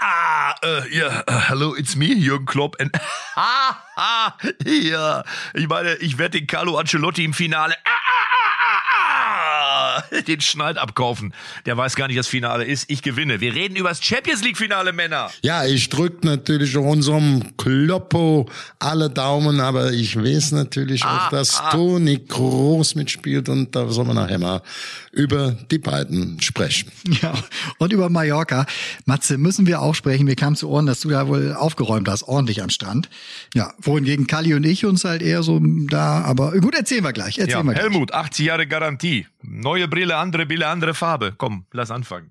ah, uh, yeah, uh, hello, it's me, Jürgen Klopp. And, ah, ah, ja, ich meine, ich werde den Carlo Ancelotti im Finale. Ah, den Schneid abkaufen. Der weiß gar nicht, was Finale ist. Ich gewinne. Wir reden über das Champions League Finale, Männer. Ja, ich drücke natürlich unserem Kloppo alle Daumen, aber ich weiß natürlich ah, auch, dass ah. Toni groß mitspielt und da soll man nachher mal über die beiden sprechen. Ja, und über Mallorca. Matze, müssen wir auch sprechen. Wir kamen zu Ohren, dass du da wohl aufgeräumt hast, ordentlich am Strand. Ja, wohingegen Kali und ich uns halt eher so da, aber gut, erzählen wir gleich. Erzählen ja, wir gleich. Helmut, 80 Jahre Garantie. Neue Brille, andere Brille, andere Farbe. Komm, lass anfangen.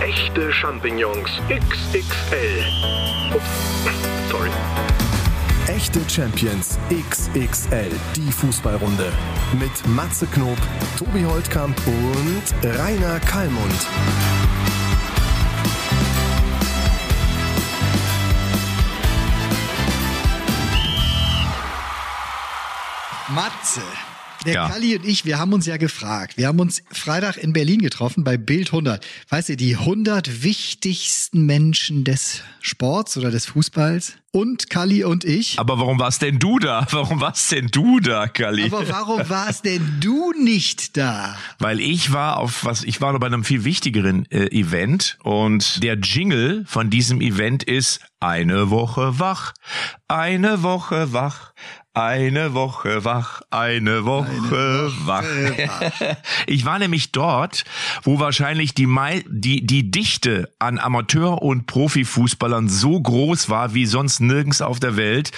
Echte Champignons XXL. Ups, sorry. Echte Champions XXL, die Fußballrunde. Mit Matze Knob, Tobi Holtkamp und Rainer Kallmund. Matze. Der ja. Kalli und ich, wir haben uns ja gefragt. Wir haben uns Freitag in Berlin getroffen bei Bild 100. Weißt du, die 100 wichtigsten Menschen des Sports oder des Fußballs? Und Kalli und ich. Aber warum warst denn du da? Warum warst denn du da, Kalli? Aber warum warst denn du nicht da? Weil ich war auf was, ich war noch bei einem viel wichtigeren äh, Event und der Jingle von diesem Event ist eine Woche wach, eine Woche wach, eine Woche wach, eine Woche, eine Woche wach. wach. ich war nämlich dort, wo wahrscheinlich die, die, die Dichte an Amateur- und Profifußballern so groß war wie sonst nirgends auf der Welt.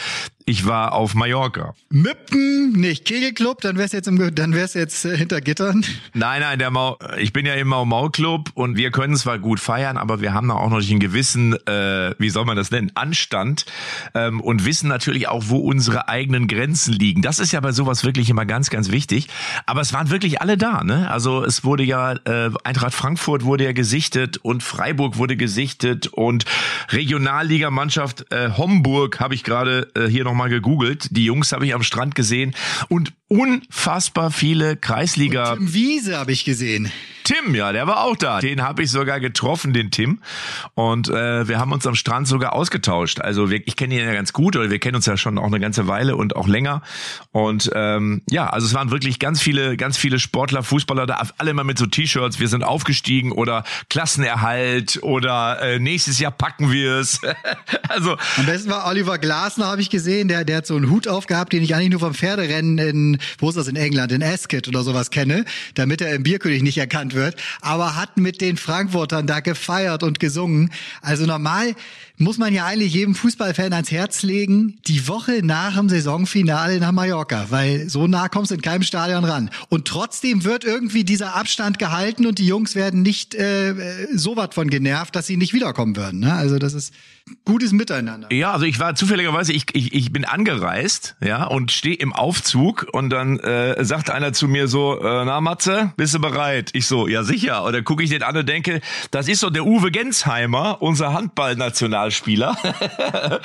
Ich war auf Mallorca. Mippen, nicht Kegelclub, dann wär's jetzt im, dann wär's jetzt äh, hinter Gittern. Nein, nein, der Mau, ich bin ja im Mau Mau Club und wir können zwar gut feiern, aber wir haben da auch noch einen gewissen, äh, wie soll man das nennen, Anstand ähm, und wissen natürlich auch, wo unsere eigenen Grenzen liegen. Das ist ja bei sowas wirklich immer ganz, ganz wichtig. Aber es waren wirklich alle da, ne? Also es wurde ja äh, Eintracht Frankfurt wurde ja gesichtet und Freiburg wurde gesichtet und Regionalligamannschaft äh, Homburg habe ich gerade äh, hier noch mal gegoogelt. Die Jungs habe ich am Strand gesehen und unfassbar viele Kreisliga. Und Tim Wiese habe ich gesehen. Tim, ja, der war auch da. Den habe ich sogar getroffen, den Tim. Und äh, wir haben uns am Strand sogar ausgetauscht. Also wir, ich kenne ihn ja ganz gut, oder wir kennen uns ja schon auch eine ganze Weile und auch länger. Und ähm, ja, also es waren wirklich ganz viele, ganz viele Sportler, Fußballer da, alle immer mit so T-Shirts. Wir sind aufgestiegen oder Klassenerhalt oder äh, nächstes Jahr packen wir es. also am besten war Oliver Glasner, habe ich gesehen. Der, der hat so einen Hut aufgehabt, den ich eigentlich nur vom Pferderennen in, wo ist das in England, in Ascot oder sowas kenne, damit er im Bierkönig nicht erkannt wird aber hat mit den Frankfurtern da gefeiert und gesungen. Also normal muss man ja eigentlich jedem Fußballfan ans Herz legen, die Woche nach dem Saisonfinale nach Mallorca, weil so nah kommst du in keinem Stadion ran. Und trotzdem wird irgendwie dieser Abstand gehalten und die Jungs werden nicht äh, so was von genervt, dass sie nicht wiederkommen würden. Ne? Also das ist gutes Miteinander. Ja, also ich war zufälligerweise, ich, ich, ich bin angereist, ja, und stehe im Aufzug und dann äh, sagt einer zu mir so, äh, na Matze, bist du bereit? Ich so, ja sicher. Und dann gucke ich den an und denke, das ist so der Uwe Gensheimer, unser Handballnationalspieler.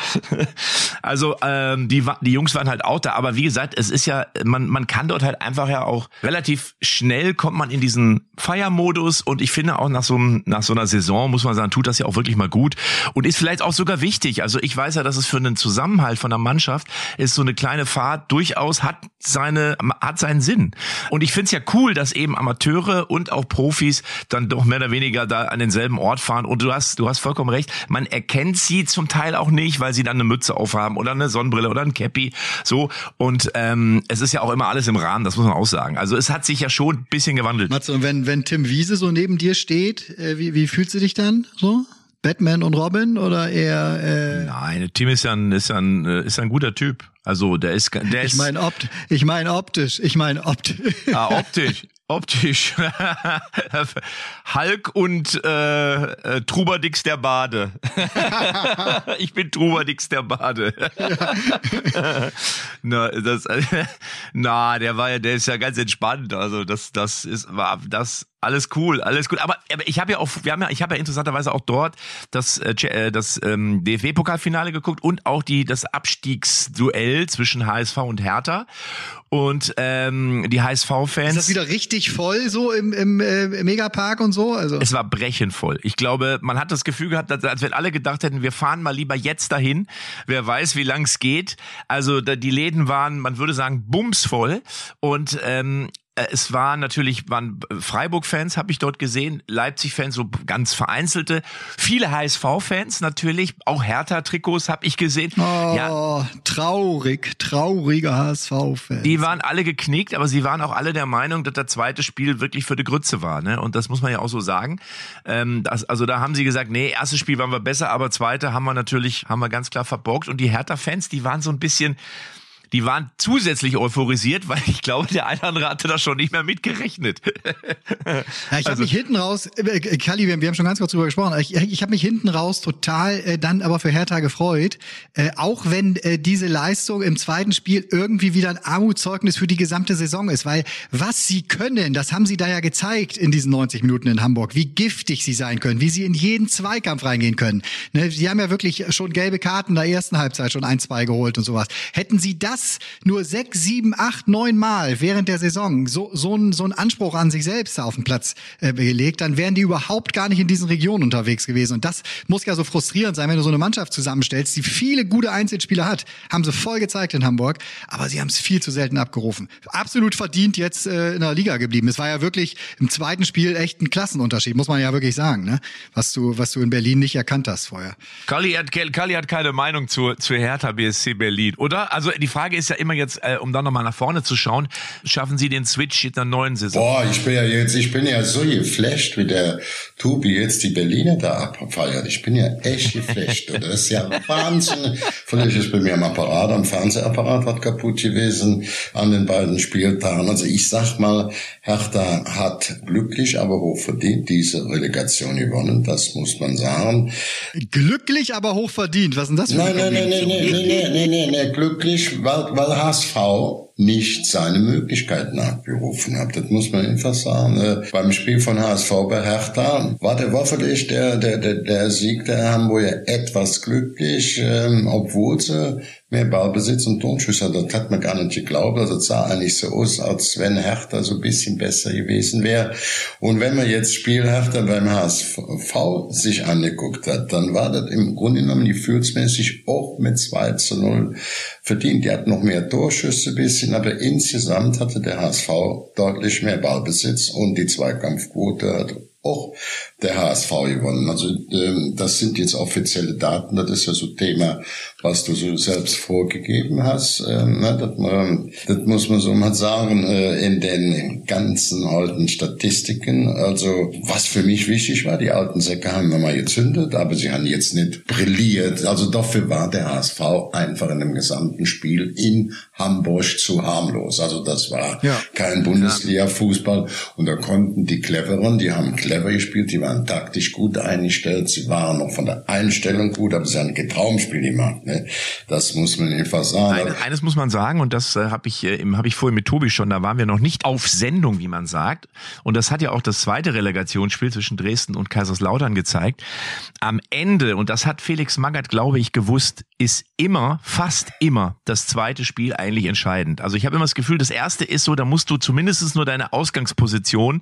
also ähm, die, die Jungs waren halt auch da, aber wie gesagt, es ist ja, man, man kann dort halt einfach ja auch relativ schnell kommt man in diesen Feiermodus und ich finde auch nach so, nach so einer Saison muss man sagen, tut das ja auch wirklich mal gut und ist vielleicht auch auch sogar wichtig. Also ich weiß ja, dass es für einen Zusammenhalt von der Mannschaft ist so eine kleine Fahrt durchaus hat seine hat seinen Sinn. Und ich finde es ja cool, dass eben Amateure und auch Profis dann doch mehr oder weniger da an denselben Ort fahren. Und du hast du hast vollkommen recht. Man erkennt sie zum Teil auch nicht, weil sie dann eine Mütze aufhaben oder eine Sonnenbrille oder ein Cappy. So und ähm, es ist ja auch immer alles im Rahmen. Das muss man auch sagen. Also es hat sich ja schon ein bisschen gewandelt. Matze, und wenn wenn Tim Wiese so neben dir steht, äh, wie wie fühlst du dich dann so? Batman und Robin oder eher? Äh Nein, Tim ist ja ein ist ja ein äh, ist ein guter Typ. Also der ist der ist. Ich meine opt ich meine optisch. Ich meine optisch. Ah, optisch. Optisch. Hulk und äh, äh, Trubadix der Bade. ich bin Trubadix der Bade. na, das, na, der war ja, der ist ja ganz entspannt. Also das, das ist, war das Alles cool, alles gut. Aber, aber ich habe ja auch, wir haben ja, ich habe ja interessanterweise auch dort das, äh, äh das ähm, DFB-Pokalfinale geguckt und auch die das Abstiegsduell zwischen HSV und Hertha. Und ähm, die HSV-Fans. Ist das wieder richtig voll so im, im, äh, Megapark und so? Also es war brechenvoll. Ich glaube, man hat das Gefühl gehabt, als wenn alle gedacht hätten, wir fahren mal lieber jetzt dahin. Wer weiß, wie lang es geht. Also da, die Läden waren, man würde sagen, bumsvoll. Und ähm, äh, es war natürlich, waren Freiburg-Fans, habe ich dort gesehen, Leipzig-Fans, so ganz vereinzelte, viele HSV-Fans natürlich, auch Hertha-Trikots habe ich gesehen. Oh, ja, traurig, trauriger HSV-Fans. Die waren alle geknickt, aber sie waren auch alle der Meinung, dass das zweite Spiel wirklich für die Grütze war. Ne? Und das muss man ja auch so sagen. Ähm, das, also da haben sie gesagt, nee, erstes Spiel waren wir besser, aber zweite haben wir natürlich, haben wir ganz klar verborgt. Und die Hertha-Fans, die waren so ein bisschen die waren zusätzlich euphorisiert, weil ich glaube, der eine oder andere hatte da schon nicht mehr mitgerechnet. Ja, ich habe also, mich hinten raus, äh, Kali, wir, wir haben schon ganz kurz drüber gesprochen, ich, ich habe mich hinten raus total äh, dann aber für Hertha gefreut, äh, auch wenn äh, diese Leistung im zweiten Spiel irgendwie wieder ein Armutszeugnis für die gesamte Saison ist, weil was sie können, das haben sie da ja gezeigt in diesen 90 Minuten in Hamburg, wie giftig sie sein können, wie sie in jeden Zweikampf reingehen können. Ne, sie haben ja wirklich schon gelbe Karten in der ersten Halbzeit schon ein, zwei geholt und sowas. Hätten sie das das nur sechs, sieben, acht, neun Mal während der Saison so, so, ein, so ein Anspruch an sich selbst auf den Platz äh, gelegt, dann wären die überhaupt gar nicht in diesen Regionen unterwegs gewesen. Und das muss ja so frustrierend sein, wenn du so eine Mannschaft zusammenstellst, die viele gute Einzelspieler hat. Haben sie voll gezeigt in Hamburg, aber sie haben es viel zu selten abgerufen. Absolut verdient jetzt äh, in der Liga geblieben. Es war ja wirklich im zweiten Spiel echt ein Klassenunterschied, muss man ja wirklich sagen, ne? was, du, was du in Berlin nicht erkannt hast vorher. Kali hat, hat keine Meinung zu, zu Hertha BSC Berlin, oder? Also die Frage Frage ist ja immer jetzt, äh, um dann nochmal nach vorne zu schauen, schaffen Sie den Switch in der neuen Saison? Boah, ich bin ja jetzt, ich bin ja so geflasht, wie der Tubi jetzt die Berliner da abfeiert. Ich bin ja echt geflasht. das ist ja Wahnsinn. Vielleicht ist bei mir am Apparat, am Fernsehapparat was kaputt gewesen an den beiden Spieltagen. Also ich sag mal, Hertha hat glücklich, aber hochverdient diese Relegation gewonnen. Das muss man sagen. Glücklich, aber hochverdient. Was ist denn das für nein, nein, nein, nein, nein, nein, nein, nein, nein, nein, glücklich, weil, weil HSV nicht seine Möglichkeiten abgerufen hat. Das muss man einfach sagen. Äh, beim Spiel von HSV bei Hertha war der Waffelich der, der, der, der Sieg der Hamburger etwas glücklich, ähm, obwohl sie mehr Ballbesitz und Tonschüsse. Das hat man gar nicht geglaubt. Also es sah eigentlich so aus, als wenn Hertha so ein bisschen besser gewesen wäre. Und wenn man jetzt Spiel Hertha beim HSV sich angeguckt hat, dann war das im Grunde genommen gefühlsmäßig auch mit 2 zu 0 verdient. Die hat noch mehr Torschüsse ein bisschen, aber insgesamt hatte der HSV deutlich mehr Ballbesitz und die Zweikampfquote hat auch der HSV gewonnen. Also ähm, das sind jetzt offizielle Daten, das ist ja so Thema, was du so selbst vorgegeben hast. Ähm, das, man, das muss man so mal sagen, äh, in den ganzen alten Statistiken. Also was für mich wichtig war, die alten Säcke haben wir mal gezündet, aber sie haben jetzt nicht brilliert. Also dafür war der HSV einfach in dem gesamten Spiel in Hamburg zu harmlos. Also das war ja. kein Bundesliga-Fußball und da konnten die Cleveren, die haben clever gespielt, die waren taktisch gut eingestellt, sie waren noch von der Einstellung gut, aber sie haben ein Traumspiel gemacht. Ne? Das muss man einfach sagen. Eine, eines muss man sagen und das äh, habe ich, äh, hab ich vorhin mit Tobi schon, da waren wir noch nicht auf Sendung, wie man sagt. Und das hat ja auch das zweite Relegationsspiel zwischen Dresden und Kaiserslautern gezeigt. Am Ende, und das hat Felix Magath, glaube ich, gewusst, ist immer, fast immer das zweite Spiel eigentlich entscheidend. Also ich habe immer das Gefühl, das erste ist so, da musst du zumindest nur deine Ausgangsposition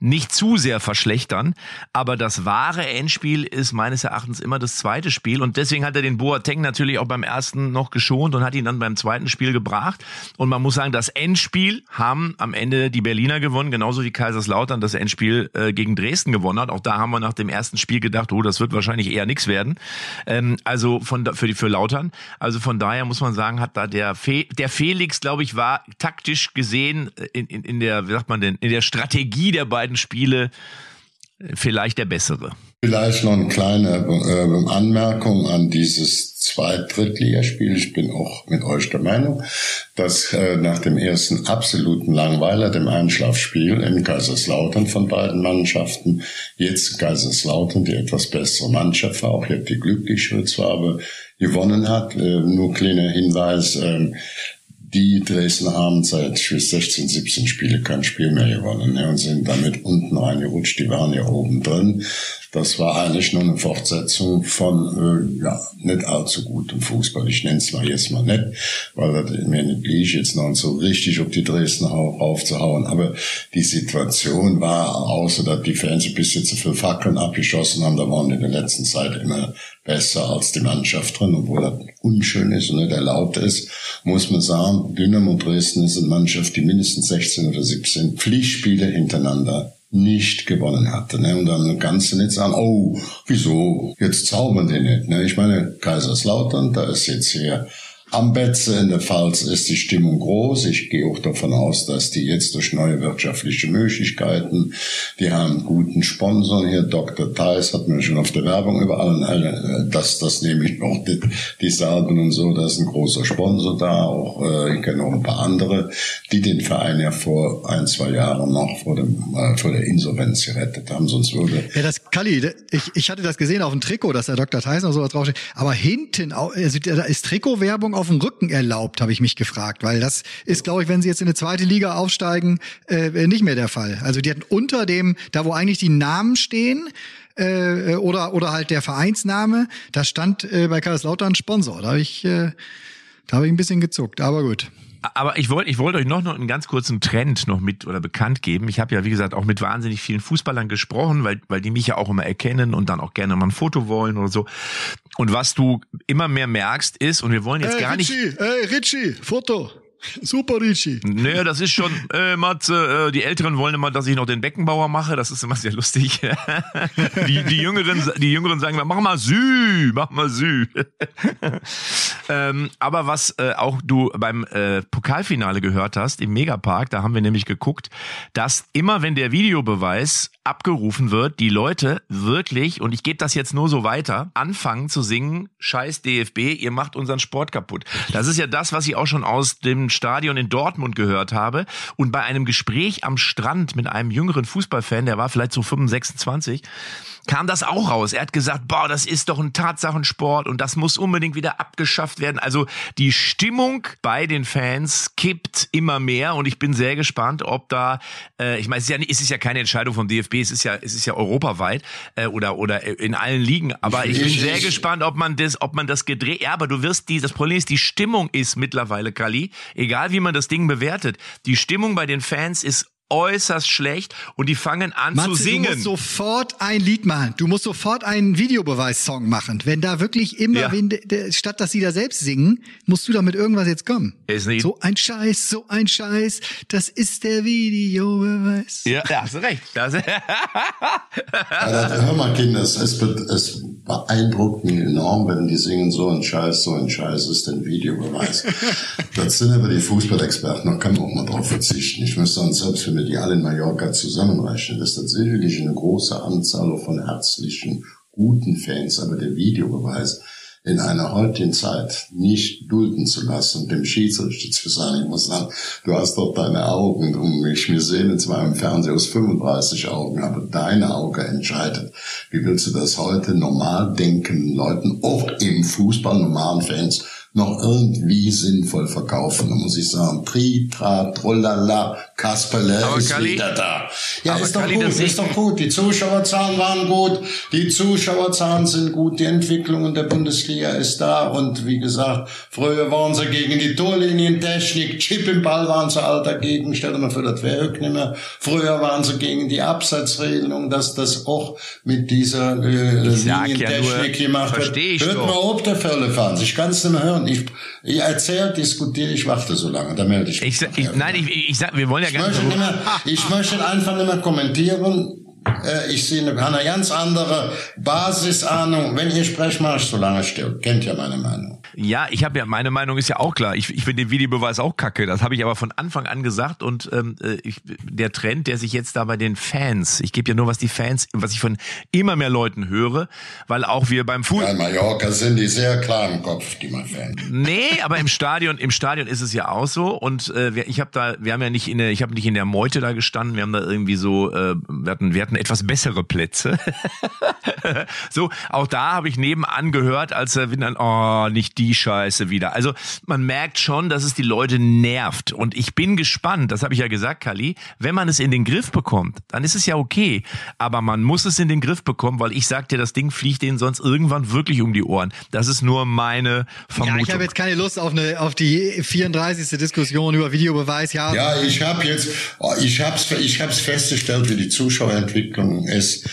nicht zu sehr verschlechtern. Aber das wahre Endspiel ist meines Erachtens immer das zweite Spiel. Und deswegen hat er den Boateng natürlich auch beim ersten noch geschont und hat ihn dann beim zweiten Spiel gebracht. Und man muss sagen, das Endspiel haben am Ende die Berliner gewonnen, genauso wie Kaiserslautern das Endspiel äh, gegen Dresden gewonnen hat. Auch da haben wir nach dem ersten Spiel gedacht, oh, das wird wahrscheinlich eher nichts werden. Ähm, also von für die für Lautern. Also von daher muss man sagen, hat da der Fe der Felix, glaube ich, war taktisch gesehen in, in, in der, wie sagt man denn, in der Strategie der beiden Spiele vielleicht der bessere. Vielleicht noch eine kleine äh, Anmerkung an dieses Zweit-Drittligaspiel. Ich bin auch mit euch der Meinung, dass äh, nach dem ersten absoluten Langweiler, dem Einschlafspiel in Kaiserslautern von beiden Mannschaften, jetzt Kaiserslautern die etwas bessere Mannschaft war, auch jetzt die glücklichere zwar, aber gewonnen hat. Äh, nur kleiner Hinweis, äh, die Dresden haben seit 16, 17 Spiele kein Spiel mehr gewonnen ne, und sind damit unten reingerutscht. Die waren ja oben drin. Das war eigentlich nur eine Fortsetzung von äh, ja nicht allzu gutem Fußball. Ich nenne es mal jetzt mal nicht, weil das mir nicht liegt, jetzt noch so richtig auf die Dresden aufzuhauen. Aber die Situation war, außer dass die Fans ein bisschen zu viel Fackeln abgeschossen haben, da waren in der letzten Zeit immer besser als die Mannschaft drin, obwohl das unschön ist und nicht erlaubt ist, muss man sagen, Dynamo Dresden ist eine Mannschaft, die mindestens 16 oder 17 Pflichtspiele hintereinander nicht gewonnen hatte. Ne? Und dann kannst du nicht sagen, oh, wieso, jetzt zaubern die nicht. Ne? Ich meine, Kaiserslautern, da ist jetzt hier am Betze in der Pfalz ist die Stimmung groß. Ich gehe auch davon aus, dass die jetzt durch neue wirtschaftliche Möglichkeiten, die haben guten Sponsor hier, Dr. Theis hat mir schon auf der Werbung überall, äh, das, das nehme ich noch, die, die Salben und so, da ist ein großer Sponsor da, auch, äh, ich kenne noch ein paar andere, die den Verein ja vor ein, zwei Jahren noch vor, dem, äh, vor der Insolvenz gerettet haben, sonst würde... Ja, das, Kalli, ich, ich hatte das gesehen auf dem Trikot, dass der Dr. Theis noch sowas draufsteht, aber hinten, also, da ist Trikotwerbung auf dem Rücken erlaubt, habe ich mich gefragt, weil das ist, glaube ich, wenn sie jetzt in eine zweite Liga aufsteigen, äh, nicht mehr der Fall. Also die hatten unter dem, da wo eigentlich die Namen stehen, äh, oder oder halt der Vereinsname, da stand äh, bei Kaiserslautern Sponsor. Da habe ich, äh, da habe ich ein bisschen gezuckt, aber gut. Aber ich wollte ich wollte euch noch, noch einen ganz kurzen Trend noch mit oder bekannt geben. Ich habe ja, wie gesagt, auch mit wahnsinnig vielen Fußballern gesprochen, weil, weil die mich ja auch immer erkennen und dann auch gerne mal ein Foto wollen oder so. Und was du immer mehr merkst ist, und wir wollen jetzt ey, gar Richie, nicht. Ey, Richie, Foto. Super, Richie. Naja, das ist schon, äh, Matze, äh, die Älteren wollen immer, dass ich noch den Beckenbauer mache. Das ist immer sehr lustig. die, die, Jüngeren, die Jüngeren sagen, mach mal Sü, mach mal Sü. Ähm, aber was äh, auch du beim äh, Pokalfinale gehört hast, im Megapark, da haben wir nämlich geguckt, dass immer, wenn der Videobeweis abgerufen wird, die Leute wirklich, und ich gebe das jetzt nur so weiter, anfangen zu singen, scheiß DFB, ihr macht unseren Sport kaputt. Das ist ja das, was ich auch schon aus dem Stadion in Dortmund gehört habe. Und bei einem Gespräch am Strand mit einem jüngeren Fußballfan, der war vielleicht so 25, 26, kam das auch raus. Er hat gesagt, boah, das ist doch ein Tatsachensport und das muss unbedingt wieder abgeschafft werden. Also die Stimmung bei den Fans kippt immer mehr und ich bin sehr gespannt, ob da, äh, ich meine, es ist, ja, es ist ja keine Entscheidung vom DFB, es ist ja, es ist ja europaweit äh, oder oder in allen Ligen. Aber ich, ich bin sehr ich, gespannt, ob man das, ob man das gedreht. Ja, aber du wirst die, das Problem ist, die Stimmung ist mittlerweile, Kali, egal wie man das Ding bewertet, die Stimmung bei den Fans ist äußerst schlecht und die fangen an Matze, zu singen. Du musst sofort ein Lied machen. Du musst sofort einen Videobeweis-Song machen. Wenn da wirklich immer, ja. wenn, statt dass sie da selbst singen, musst du da mit irgendwas jetzt kommen. Ist nicht. So ein Scheiß, so ein Scheiß, das ist der Videobeweis. Ja, ja hast du recht. Das das, hör mal, Kinder, es, es, es beeindruckt mich enorm, wenn die singen so ein Scheiß, so ein Scheiß ist ein Videobeweis. das sind aber die Fußballexperten, da kann man auch mal drauf verzichten. Ich muss sagen, selbst für wir die alle in Mallorca zusammenrechnen, ist tatsächlich eine große Anzahl von herzlichen, guten Fans, aber der Videobeweis in einer heutigen Zeit nicht dulden zu lassen und dem Schiedsrichter zu sagen, ich muss sagen, du hast doch deine Augen um mich. Wir sehen zwar im Fernsehen aus 35 Augen, aber deine Auge entscheidet. Wie willst du das heute normal denkenden Leuten, auch im Fußball, normalen Fans, noch irgendwie sinnvoll verkaufen. Da muss ich sagen, Tri, Tra, Trollala, Kasperle aber ist Kali, wieder da. Ja, ist doch Kali, gut, ist doch gut. Die Zuschauerzahlen waren gut, die Zuschauerzahlen sind gut, die Entwicklung in der Bundesliga ist da und wie gesagt, früher waren sie gegen die Torlinientechnik, Chip im Ball waren sie all dagegen, stell dir mal vor, das wäre nicht mehr. Früher waren sie gegen die Abseitsregelung, dass das auch mit dieser äh, Linientechnik ja gemacht wird. Hört doch. mal ob der Fälle fahren, ich kann es nicht mehr hören und ich, ich erzähle, diskutiere, ich warte so lange, da melde ich mich. Ich, ich, nein, ich, ich sag, wir wollen ja gar nicht. Mehr, ich möchte einfach nicht mehr kommentieren. Äh, ich sehe eine, eine ganz andere Basisahnung. Wenn ihr sprecht, mache ich so lange still. Kennt ja meine Meinung. Ja, ich habe ja, meine Meinung ist ja auch klar. Ich, ich finde den Videobeweis auch kacke. Das habe ich aber von Anfang an gesagt. Und ähm, äh, ich, der Trend, der sich jetzt da bei den Fans, ich gebe ja nur, was die Fans, was ich von immer mehr Leuten höre, weil auch wir beim Fußball. In Mallorca sind die sehr klar im Kopf, die mal Fans. Nee, aber im Stadion, im Stadion ist es ja auch so. Und äh, ich habe da, wir haben ja nicht in der, ich habe nicht in der Meute da gestanden. Wir haben da irgendwie so, äh, wir hatten, wir hatten etwas bessere Plätze. so, auch da habe ich nebenan gehört, als er dann, oh, nicht die Scheiße wieder. Also man merkt schon, dass es die Leute nervt. Und ich bin gespannt, das habe ich ja gesagt, Kali, wenn man es in den Griff bekommt, dann ist es ja okay. Aber man muss es in den Griff bekommen, weil ich sag dir, das Ding fliegt denen sonst irgendwann wirklich um die Ohren. Das ist nur meine Vermutung. Ja, ich habe jetzt keine Lust auf eine auf die 34. Diskussion über Videobeweis. Ja, ja ich habe jetzt, oh, ich habe es ich hab's festgestellt, wie die Zuschauerentwicklung ist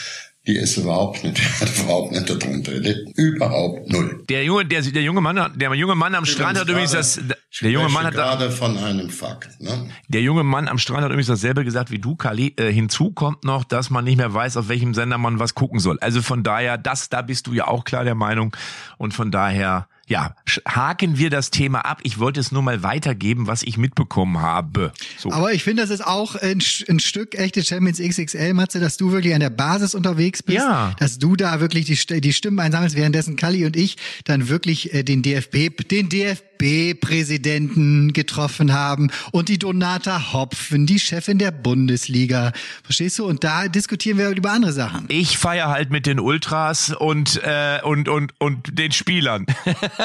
die ist überhaupt nicht, hat überhaupt nicht darunter gelitten. Überhaupt null. Der junge, der, der junge Mann, der junge Mann am Strand hat übrigens das, der junge Mann hat gerade von einem Fakt, ne? Der junge Mann am Strand hat übrigens dasselbe gesagt wie du, Kali. Äh, hinzu kommt noch, dass man nicht mehr weiß, auf welchem Sender man was gucken soll. Also von daher, das, da bist du ja auch klar der Meinung. Und von daher, ja, haken wir das Thema ab. Ich wollte es nur mal weitergeben, was ich mitbekommen habe. So. Aber ich finde, das ist auch ein, ein, Stück echte Champions XXL, Matze, dass du wirklich an der Basis unterwegs bist, ja. dass du da wirklich die, die Stimmen einsammelst, währenddessen Kali und ich dann wirklich äh, den DFB, den DFB DFB-Präsidenten getroffen haben und die Donata Hopfen, die Chefin der Bundesliga. Verstehst du? Und da diskutieren wir über andere Sachen. Ich feiere halt mit den Ultras und, äh, und, und, und den Spielern.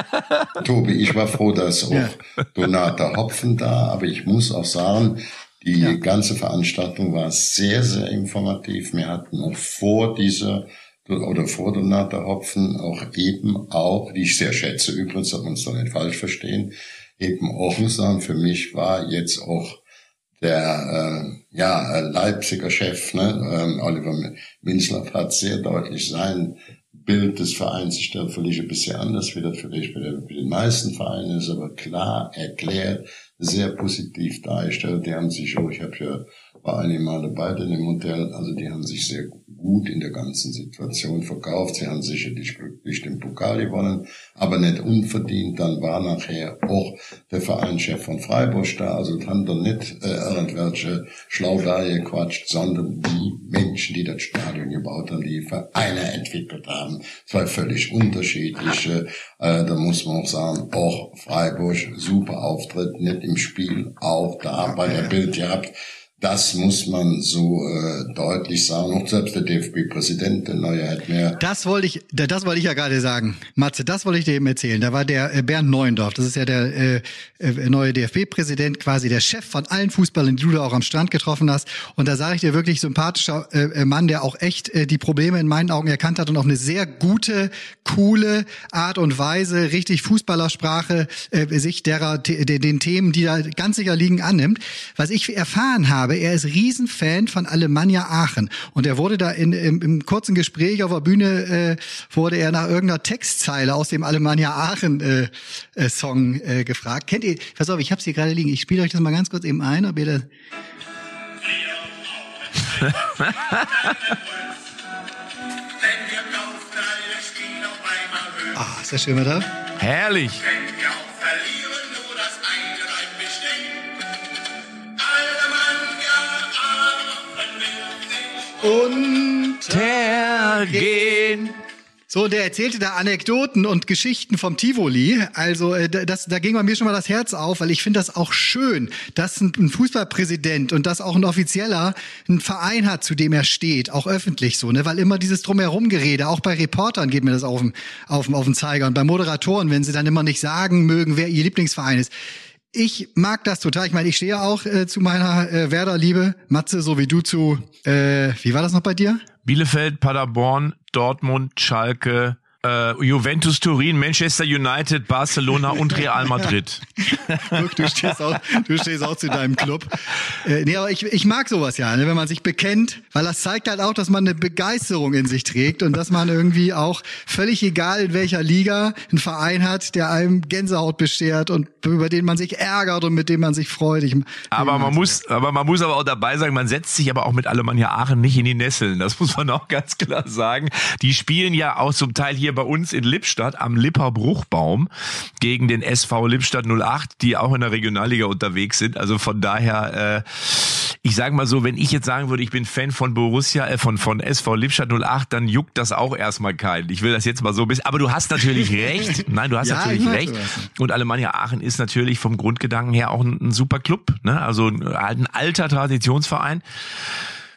Tobi, ich war froh, dass auch ja. Donata Hopfen da, aber ich muss auch sagen, die ja. ganze Veranstaltung war sehr, sehr informativ. Wir hatten auch vor dieser oder vor Donata Hopfen auch eben auch, die ich sehr schätze übrigens, dass man es doch nicht falsch verstehen, eben Ochensam für mich war jetzt auch der äh, ja, Leipziger Chef, ne, ähm, Oliver Minzlaff hat sehr deutlich sein Bild des Vereins gestellt, völlig ein bisschen anders, wie das vielleicht bei den meisten Vereinen ist, aber klar erklärt, sehr positiv dargestellt. Die haben sich auch, ich habe ja war einige Male bei in dem Modell, also die haben sich sehr gut in der ganzen Situation verkauft. Sie haben sicherlich glücklich den Pokal gewonnen, aber nicht unverdient. Dann war nachher auch der Vereinschef von Freiburg da, also haben dann nicht äh, irgendwelche Schlaudarie gequatscht, sondern die Menschen, die das Stadion gebaut haben, die Vereine entwickelt haben. Zwei völlig unterschiedliche. Äh, da muss man auch sagen, auch Freiburg, super Auftritt, nicht im Spiel, auch da bei der Bild gehabt das muss man so äh, deutlich sagen. Auch selbst der DFB-Präsident, der neue hat mehr. Das wollte ich, das wollte ich ja gerade sagen, Matze. Das wollte ich dir eben erzählen. Da war der äh, Bernd Neuendorf. Das ist ja der äh, äh, neue DFB-Präsident, quasi der Chef von allen Fußballern, die du da auch am Strand getroffen hast. Und da sage ich dir wirklich sympathischer äh, äh, Mann, der auch echt äh, die Probleme in meinen Augen erkannt hat und auf eine sehr gute, coole Art und Weise, richtig Fußballersprache, äh, sich derer, den Themen, die da ganz sicher liegen, annimmt. Was ich erfahren habe habe, er ist Riesenfan von Alemannia Aachen. Und er wurde da in, im, im kurzen Gespräch auf der Bühne, äh, wurde er nach irgendeiner Textzeile aus dem Alemannia Aachen äh, äh, Song äh, gefragt. Kennt ihr, pass auf, ich hab's hier gerade liegen. Ich spiele euch das mal ganz kurz eben ein, ob ihr das... Ah, ist das schön, oder? Herrlich. Untergehen. So, der erzählte da Anekdoten und Geschichten vom Tivoli. Also äh, das, da ging bei mir schon mal das Herz auf, weil ich finde das auch schön, dass ein Fußballpräsident und dass auch ein Offizieller einen Verein hat, zu dem er steht, auch öffentlich so, ne? Weil immer dieses drumherum Gerede, auch bei Reportern geht mir das auf den, auf, auf den Zeiger und bei Moderatoren, wenn sie dann immer nicht sagen mögen, wer ihr Lieblingsverein ist ich mag das total. Ich meine, ich stehe auch äh, zu meiner äh, Werder-Liebe. Matze, so wie du zu, äh, wie war das noch bei dir? Bielefeld, Paderborn, Dortmund, Schalke, äh, Juventus Turin, Manchester United, Barcelona und Real Madrid. Guck, du stehst auch, du stehst auch zu deinem Club. Äh, nee, aber ich, ich mag sowas ja, ne, wenn man sich bekennt, weil das zeigt halt auch, dass man eine Begeisterung in sich trägt und dass man irgendwie auch völlig egal in welcher Liga einen Verein hat, der einem Gänsehaut beschert und über den man sich ärgert und mit dem man sich freut. Ich, aber man muss, aber man muss aber auch dabei sagen, man setzt sich aber auch mit Alemannia Aachen nicht in die Nesseln. Das muss man auch ganz klar sagen. Die spielen ja auch zum Teil hier hier bei uns in Lippstadt am Lipper Bruchbaum gegen den SV Lippstadt 08, die auch in der Regionalliga unterwegs sind. Also von daher, äh, ich sage mal so, wenn ich jetzt sagen würde, ich bin Fan von Borussia, äh, von, von SV Lippstadt 08, dann juckt das auch erstmal keinen. Ich will das jetzt mal so ein bisschen, aber du hast natürlich recht. Nein, du hast ja, natürlich recht. Und Alemannia Aachen ist natürlich vom Grundgedanken her auch ein, ein super Club, ne? Also halt ein alter Traditionsverein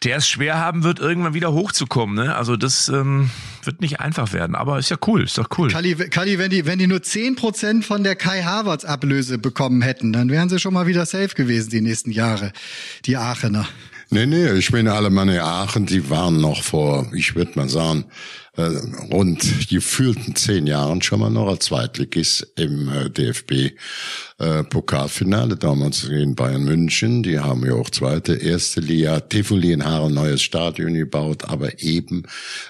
der es schwer haben wird, irgendwann wieder hochzukommen. Ne? Also das ähm, wird nicht einfach werden, aber ist ja cool, ist doch cool. Kali, Kali wenn, die, wenn die nur zehn Prozent von der Kai Havertz Ablöse bekommen hätten, dann wären sie schon mal wieder safe gewesen die nächsten Jahre, die Aachener. Nee, nee, ich meine, alle meine Aachen, die waren noch vor, ich würde mal sagen, rund gefühlten zehn Jahren schon mal noch als Zweitligist im äh, DFB äh, Pokalfinale damals in Bayern München. Die haben ja auch zweite, erste Liga, Tivoli in Haare, neues Stadion gebaut, aber eben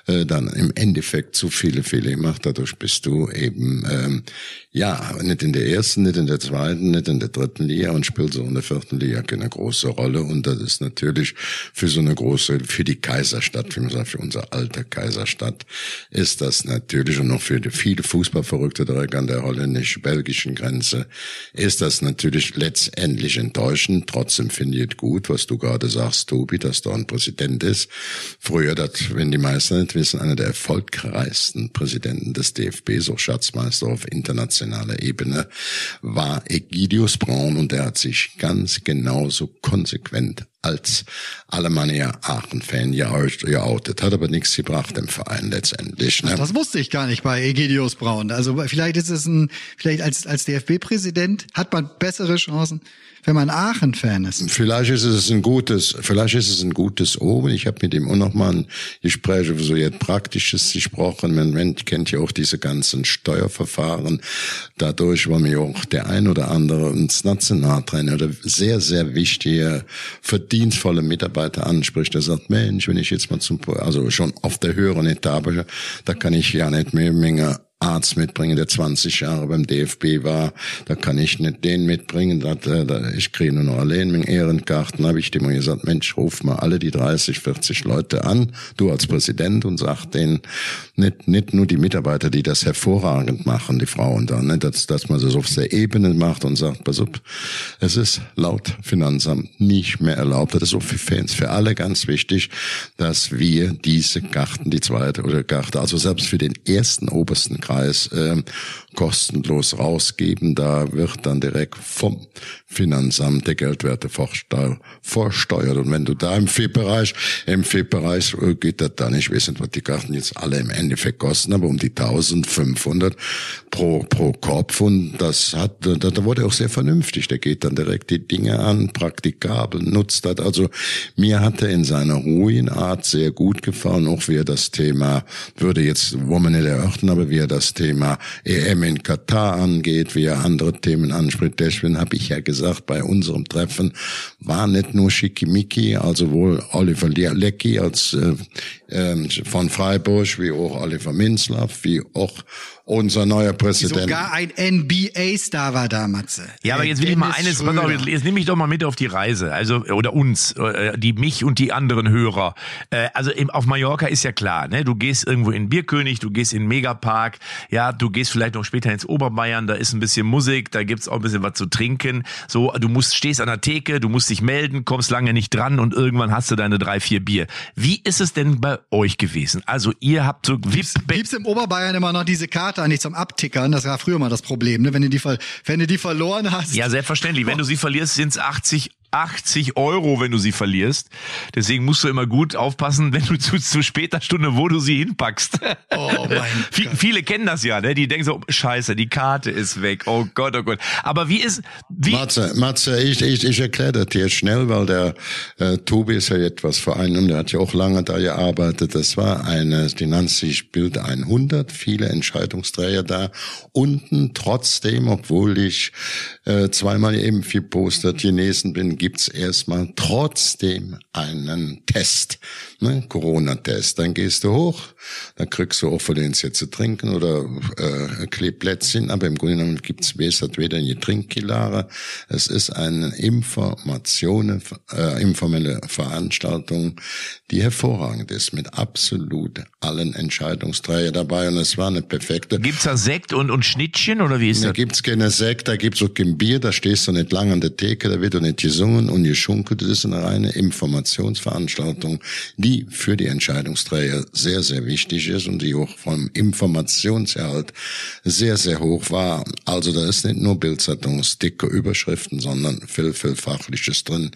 äh, dann im Endeffekt zu viele Fehler gemacht. Dadurch bist du eben ähm, ja nicht in der ersten, nicht in der zweiten, nicht in der dritten Liga und spielst so in der vierten Liga keine große Rolle. Und das ist natürlich für so eine große, für die Kaiserstadt, wie man sagt, für unsere alte Kaiserstadt, ist das natürlich und noch für viele Fußballverrückte direkt an der holländisch-belgischen Grenze ist das natürlich letztendlich enttäuschend. Trotzdem finde ich es gut, was du gerade sagst, Tobi, dass da ein Präsident ist. Früher, das, wenn die meisten nicht wissen, einer der erfolgreichsten Präsidenten des DFB, so Schatzmeister auf internationaler Ebene, war Egidius Braun und der hat sich ganz genauso konsequent als Alemannia Aachen-Fan geoutet. Hat aber nichts gebracht im Verein letztendlich. Ne? Das wusste ich gar nicht bei Egidius Braun. Also vielleicht ist es ein, vielleicht als, als DFB-Präsident hat man bessere Chancen wenn man Aachen-Fan ist. Vielleicht ist es ein gutes, vielleicht ist es ein gutes Omen. Ich habe mit ihm auch noch mal ein Gespräch über so jetzt Praktisches gesprochen. Man, man kennt ja auch diese ganzen Steuerverfahren. Dadurch war mir auch der ein oder andere ins Nationaltrainer oder sehr, sehr wichtige, verdienstvolle Mitarbeiter anspricht. Der sagt, Mensch, wenn ich jetzt mal zum, also schon auf der höheren Etappe, da kann ich ja nicht mehr Menge Arzt mitbringen, der 20 Jahre beim DFB war. Da kann ich nicht den mitbringen. Da, da, ich kriege nur noch allein mit Ehrenkarten. habe ich dem gesagt, Mensch, ruf mal alle die 30, 40 Leute an, du als Präsident, und sag denen, nicht, nicht nur die Mitarbeiter, die das hervorragend machen, die Frauen da, ne, dass, dass man das auf der Ebene macht und sagt, pass auf, es ist laut Finanzamt nicht mehr erlaubt. Das ist auch für Fans, für alle ganz wichtig, dass wir diese Karten, die zweite oder Karte, also selbst für den ersten obersten Kreis äh, kostenlos rausgeben. Da wird dann direkt vom Finanzamt der Geldwerte vorsteuert. Und wenn du da im FIP-Bereich, im FIP-Bereich äh, geht das da nicht, wissen, was die Karten jetzt alle im Endeffekt kosten, aber um die 1500 pro, pro Kopf. Und das hat, da, wurde auch sehr vernünftig. Der geht dann direkt die Dinge an, praktikabel, nutzt das. Also mir hat er in seiner ruhigen Art sehr gut gefallen, auch wie er das Thema, würde jetzt, wo man nicht erörtern, aber wie er das Thema EM in Katar angeht, wie er andere Themen anspricht. Deswegen habe ich ja gesagt, bei unserem Treffen war nicht nur Schickimicki, also wohl Oliver Leckie als äh, äh, von Freiburg, wie auch Oliver Minzlaff, wie auch unser neuer Präsident. Sogar ein NBA-Star war da, Matze. Ja, aber jetzt will Dennis ich mal eines, pass auf, jetzt, jetzt nehme ich doch mal mit auf die Reise, also oder uns, äh, die mich und die anderen Hörer. Äh, also auf Mallorca ist ja klar, ne? Du gehst irgendwo in Bierkönig, du gehst in Megapark, ja, du gehst vielleicht noch später ins Oberbayern, da ist ein bisschen Musik, da gibt's auch ein bisschen was zu trinken. So, du musst stehst an der Theke, du musst dich melden, kommst lange nicht dran und irgendwann hast du deine drei, vier Bier. Wie ist es denn bei euch gewesen? Also ihr habt so gibt's, gibt's im Oberbayern immer noch diese Karte Karte nicht zum Abtickern. Das war früher mal das Problem, ne? wenn, du die, wenn du die verloren hast. Ja, selbstverständlich. Wenn du sie verlierst, sind es 80 80 Euro, wenn du sie verlierst. Deswegen musst du immer gut aufpassen, wenn du zu, zu später Stunde, wo du sie hinpackst. Oh mein Gott. Viele kennen das ja, ne? Die denken so, scheiße, die Karte ist weg. Oh Gott, oh Gott. Aber wie ist, wie? Matze, Matze, ich, ich, ich erkläre das dir schnell, weil der äh, Tobi ist ja etwas Verein und der hat ja auch lange da gearbeitet. Das war eine, die nannte sich Bild 100, viele Entscheidungsträger da. Unten trotzdem, obwohl ich äh, zweimal eben gepostet genesen bin, gibt's erstmal trotzdem einen Test, ne? Corona-Test. Dann gehst du hoch, dann kriegst du auch von denen jetzt zu trinken oder äh, Kleeblättchen, aber im Grunde genommen gibt's besser weder eine Trinkkilare. Es ist eine Information, äh, informelle Veranstaltung, die hervorragend ist, mit absolut allen Entscheidungsträgern dabei und es war eine perfekte. Gibt's da Sekt und, und Schnittchen oder wie ist da das? Da gibt's keine Sekt, da gibt's auch kein Bier, da stehst du nicht lang an der Theke, da wird du nicht gesungen und geschunkelt. Das ist eine reine Informationsveranstaltung, die für die Entscheidungsträger sehr, sehr wichtig ist und die auch vom Informationsgehalt sehr, sehr hoch war. Also da ist nicht nur Bildzeitungsdicke Überschriften, sondern viel, viel Fachliches drin.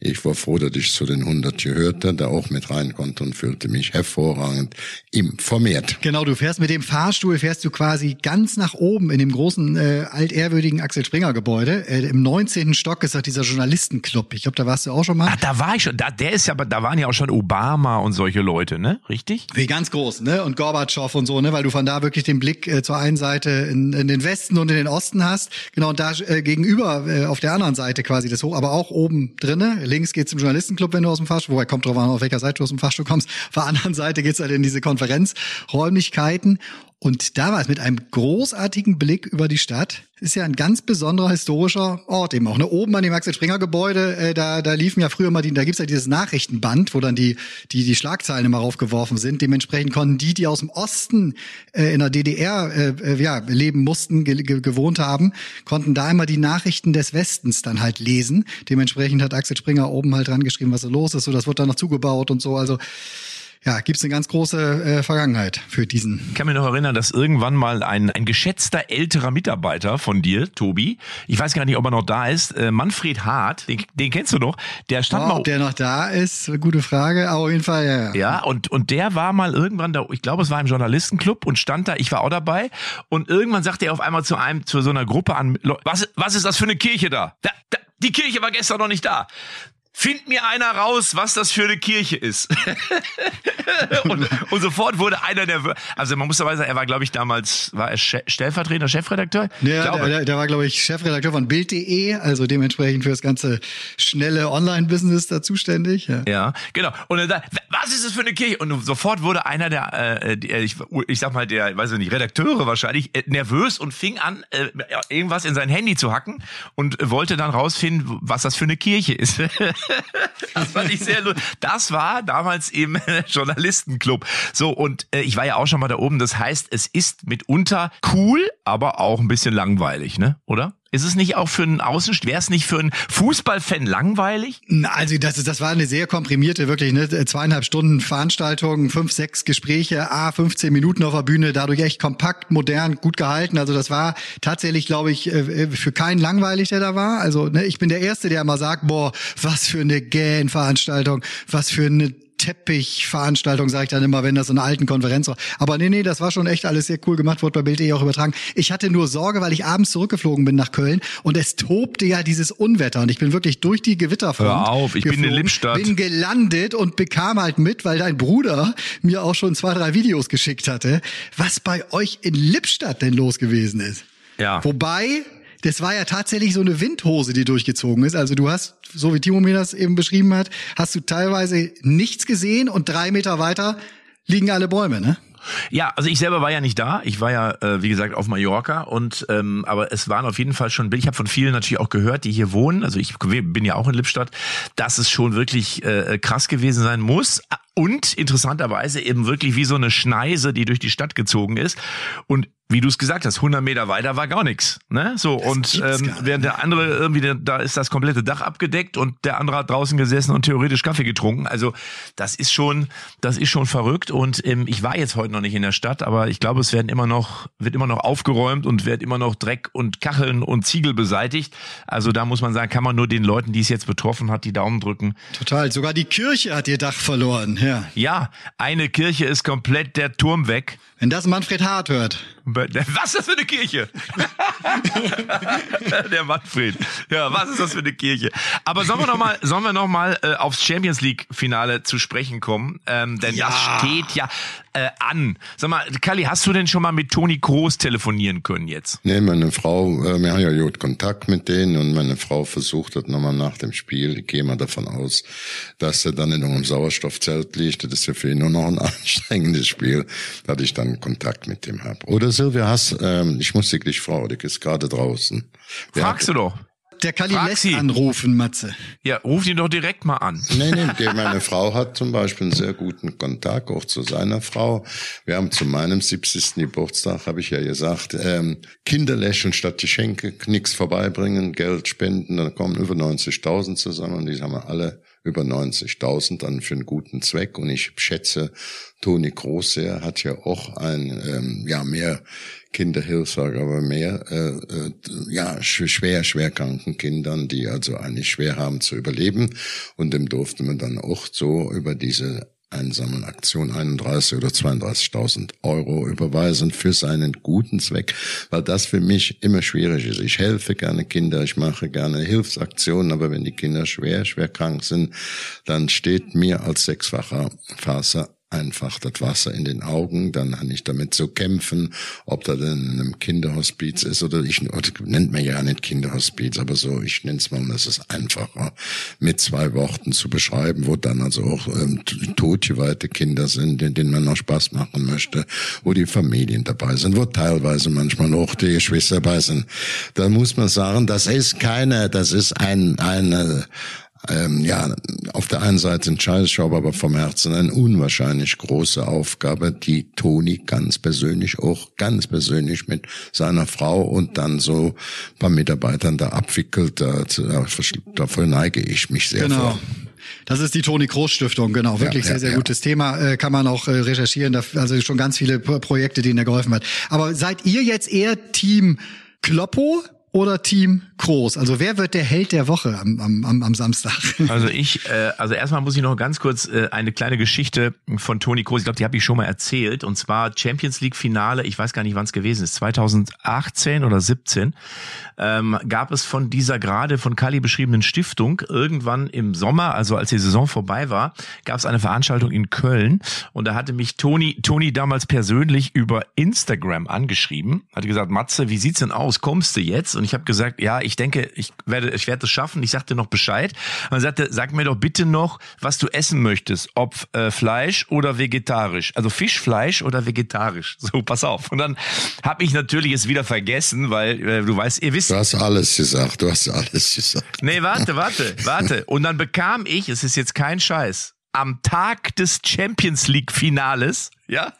Ich war froh, dass ich zu den 100 gehörte, da auch mit rein konnte und fühlte mich hervorragend informiert. Genau, du fährst mit dem Fahrstuhl, fährst du quasi ganz nach oben in dem großen, äh, altehrwürdigen Axel Springer Gebäude. Äh, Im 19. Stock ist doch dieser Journalistenclub. Ich glaube, da warst du auch schon mal. Ah, da war ich schon. Da, der ist ja, da waren ja auch schon Obama und solche Leute, ne? Richtig? Wie ganz groß, ne? Und Gorbatschow und so, ne? Weil du von da wirklich den Blick äh, zur einen Seite in, in den Westen und in den Osten hast. Genau, und da äh, gegenüber äh, auf der anderen Seite quasi das hoch, aber auch oben drinne. Links geht's zum Journalistenclub, wenn du aus dem Fahrstuhl, wobei kommt drauf an, auf welcher Seite du aus dem Fahrstuhl kommst. Auf der anderen Seite geht's halt in diese Konferenzräumlichkeiten. Und da war es mit einem großartigen Blick über die Stadt. Ist ja ein ganz besonderer historischer Ort eben auch. Ne? Oben an dem Axel Springer Gebäude, äh, da, da liefen ja früher mal die, da gibt's ja dieses Nachrichtenband, wo dann die, die, die Schlagzeilen immer raufgeworfen sind. Dementsprechend konnten die, die aus dem Osten äh, in der DDR äh, äh, ja, leben mussten, ge ge gewohnt haben, konnten da immer die Nachrichten des Westens dann halt lesen. Dementsprechend hat Axel Springer oben halt dran geschrieben, was so los ist. So, das wird dann noch zugebaut und so. Also ja, gibt es eine ganz große äh, Vergangenheit für diesen. Ich kann mich noch erinnern, dass irgendwann mal ein, ein geschätzter älterer Mitarbeiter von dir, Tobi, ich weiß gar nicht, ob er noch da ist, äh, Manfred Hart, den, den kennst du noch, der stand oh, mal. Ob der noch da ist, gute Frage, aber auf jeden Fall, ja. Ja, ja und, und der war mal irgendwann da, ich glaube, es war im Journalistenclub und stand da, ich war auch dabei und irgendwann sagte er auf einmal zu einem, zu so einer Gruppe an, was, was ist das für eine Kirche da? da, da die Kirche war gestern noch nicht da. Find mir einer raus, was das für eine Kirche ist. und, und, sofort wurde einer der, also man muss dabei sagen, er war, glaube ich, damals, war er stellvertretender Chefredakteur? Ja, der, der, war, glaube ich, Chefredakteur von Bild.de, also dementsprechend für das ganze schnelle Online-Business da zuständig. Ja, ja genau. Und er sagt, was ist das für eine Kirche? Und sofort wurde einer der, äh, die, ich, ich sag mal, der, weiß ich nicht, Redakteure wahrscheinlich, äh, nervös und fing an, äh, irgendwas in sein Handy zu hacken und wollte dann rausfinden, was das für eine Kirche ist. das fand ich sehr lustig. Das war damals im Journalistenclub. So, und äh, ich war ja auch schon mal da oben. Das heißt, es ist mitunter cool, aber auch ein bisschen langweilig, ne? Oder? Ist es nicht auch für einen Außenstehender, wäre es nicht für einen Fußballfan langweilig? Also das, das war eine sehr komprimierte, wirklich ne, zweieinhalb Stunden Veranstaltung, fünf, sechs Gespräche, a 15 Minuten auf der Bühne, dadurch echt kompakt, modern, gut gehalten. Also das war tatsächlich, glaube ich, äh, für keinen langweilig, der da war. Also ne, ich bin der Erste, der mal sagt, boah, was für eine Gähn-Veranstaltung, was für eine Teppichveranstaltung, sage ich dann immer, wenn das so eine alten Konferenz war. Aber nee, nee, das war schon echt alles sehr cool gemacht, wurde bei Bild.de auch übertragen. Ich hatte nur Sorge, weil ich abends zurückgeflogen bin nach Köln und es tobte ja dieses Unwetter und ich bin wirklich durch die Gewitterfront. Hör auf, ich geflogen, bin in Lippstadt. Bin gelandet und bekam halt mit, weil dein Bruder mir auch schon zwei, drei Videos geschickt hatte, was bei euch in Lippstadt denn los gewesen ist. Ja. Wobei, das war ja tatsächlich so eine Windhose, die durchgezogen ist. Also du hast, so wie Timo mir das eben beschrieben hat, hast du teilweise nichts gesehen und drei Meter weiter liegen alle Bäume, ne? Ja, also ich selber war ja nicht da. Ich war ja, äh, wie gesagt, auf Mallorca und ähm, aber es waren auf jeden Fall schon Ich habe von vielen natürlich auch gehört, die hier wohnen. Also ich bin ja auch in Lippstadt, dass es schon wirklich äh, krass gewesen sein muss. Und interessanterweise eben wirklich wie so eine Schneise, die durch die Stadt gezogen ist. Und wie du es gesagt hast, 100 Meter weiter war gar nichts. Ne? So das und ähm, während der andere irgendwie, da ist das komplette Dach abgedeckt und der andere hat draußen gesessen und theoretisch Kaffee getrunken. Also das ist schon, das ist schon verrückt. Und ähm, ich war jetzt heute noch nicht in der Stadt, aber ich glaube, es werden immer noch, wird immer noch aufgeräumt und wird immer noch Dreck und Kacheln und Ziegel beseitigt. Also da muss man sagen, kann man nur den Leuten, die es jetzt betroffen hat, die Daumen drücken. Total. Sogar die Kirche hat ihr Dach verloren. Ja. Ja, eine Kirche ist komplett der Turm weg. Wenn das Manfred Hart hört. Was ist das für eine Kirche? der Manfred. Ja, was ist das für eine Kirche? Aber sollen wir noch mal, sollen wir noch mal äh, aufs Champions League Finale zu sprechen kommen? Ähm, denn ja. das steht ja äh, an. Sag mal, Kali, hast du denn schon mal mit Toni Kroos telefonieren können jetzt? Nee, meine Frau, äh, wir haben ja gut Kontakt mit denen und meine Frau versucht hat nochmal nach dem Spiel, ich gehe mal davon aus, dass er dann in einem Sauerstoffzelt liegt. Das ist ja für ihn nur noch ein anstrengendes Spiel, dass ich dann Kontakt mit dem habe. Oder Silvia Hass, ähm, ich muss dich Frau, die ist gerade draußen. Fragst du doch. der kann ihn lässt anrufen, Matze. Ja, ruf ihn doch direkt mal an. Nee, nee, meine Frau hat zum Beispiel einen sehr guten Kontakt auch zu seiner Frau. Wir haben zu meinem 70. Geburtstag, habe ich ja gesagt, ähm, Kinder lächeln statt Geschenke, nichts vorbeibringen, Geld spenden, dann kommen über 90.000 zusammen und die haben wir alle über 90.000 dann für einen guten Zweck. Und ich schätze, Toni Groß sehr hat ja auch ein, ähm, ja, mehr Kinderhilfswerk, aber mehr, äh, äh, ja, schwer, schwer kranken Kindern, die also eigentlich schwer haben zu überleben. Und dem durfte man dann auch so über diese Einsammelaktion 31 oder 32.000 Euro überweisen für seinen guten Zweck, weil das für mich immer schwierig ist. Ich helfe gerne Kinder, ich mache gerne Hilfsaktionen, aber wenn die Kinder schwer, schwer krank sind, dann steht mir als sechsfacher Vater einfach das Wasser in den Augen, dann habe ich damit zu kämpfen, ob da denn in einem Kinderhospiz ist oder ich oder nennt man ja nicht Kinderhospiz, aber so, ich nenne es mal, das ist einfacher mit zwei Worten zu beschreiben, wo dann also auch ähm, totgeweihte Kinder sind, denen man noch Spaß machen möchte, wo die Familien dabei sind, wo teilweise manchmal auch die Geschwister dabei sind. Da muss man sagen, das ist keine, das ist ein, eine, ähm, ja, auf der einen Seite ein Scheißjob, aber vom Herzen eine unwahrscheinlich große Aufgabe, die Toni ganz persönlich auch ganz persönlich mit seiner Frau und dann so ein paar Mitarbeitern da abwickelt. Da, dafür neige ich mich sehr genau. vor. Das ist die Toni Kroos Stiftung, genau. Wirklich ja, sehr, sehr ja. gutes Thema. Äh, kann man auch äh, recherchieren. also schon ganz viele Projekte, denen er geholfen hat. Aber seid ihr jetzt eher Team Kloppo oder Team Groß? Also wer wird der Held der Woche am, am, am Samstag? Also ich, äh, also erstmal muss ich noch ganz kurz äh, eine kleine Geschichte von Toni Kroos, ich glaube, die habe ich schon mal erzählt, und zwar Champions League Finale, ich weiß gar nicht, wann es gewesen ist, 2018 oder 17, ähm, gab es von dieser gerade von Kali beschriebenen Stiftung irgendwann im Sommer, also als die Saison vorbei war, gab es eine Veranstaltung in Köln und da hatte mich Toni, Toni damals persönlich über Instagram angeschrieben, hatte gesagt, Matze, wie sieht's denn aus, kommst du jetzt? Und und ich habe gesagt, ja, ich denke, ich werde, ich werde es schaffen. Ich sagte noch Bescheid. Er sagte, sag mir doch bitte noch, was du essen möchtest, ob äh, Fleisch oder vegetarisch. Also Fischfleisch oder vegetarisch. So, pass auf. Und dann habe ich natürlich es wieder vergessen, weil äh, du weißt, ihr wisst. Du hast alles gesagt. Du hast alles gesagt. Nee, warte, warte, warte. Und dann bekam ich, es ist jetzt kein Scheiß, am Tag des Champions League Finales, ja,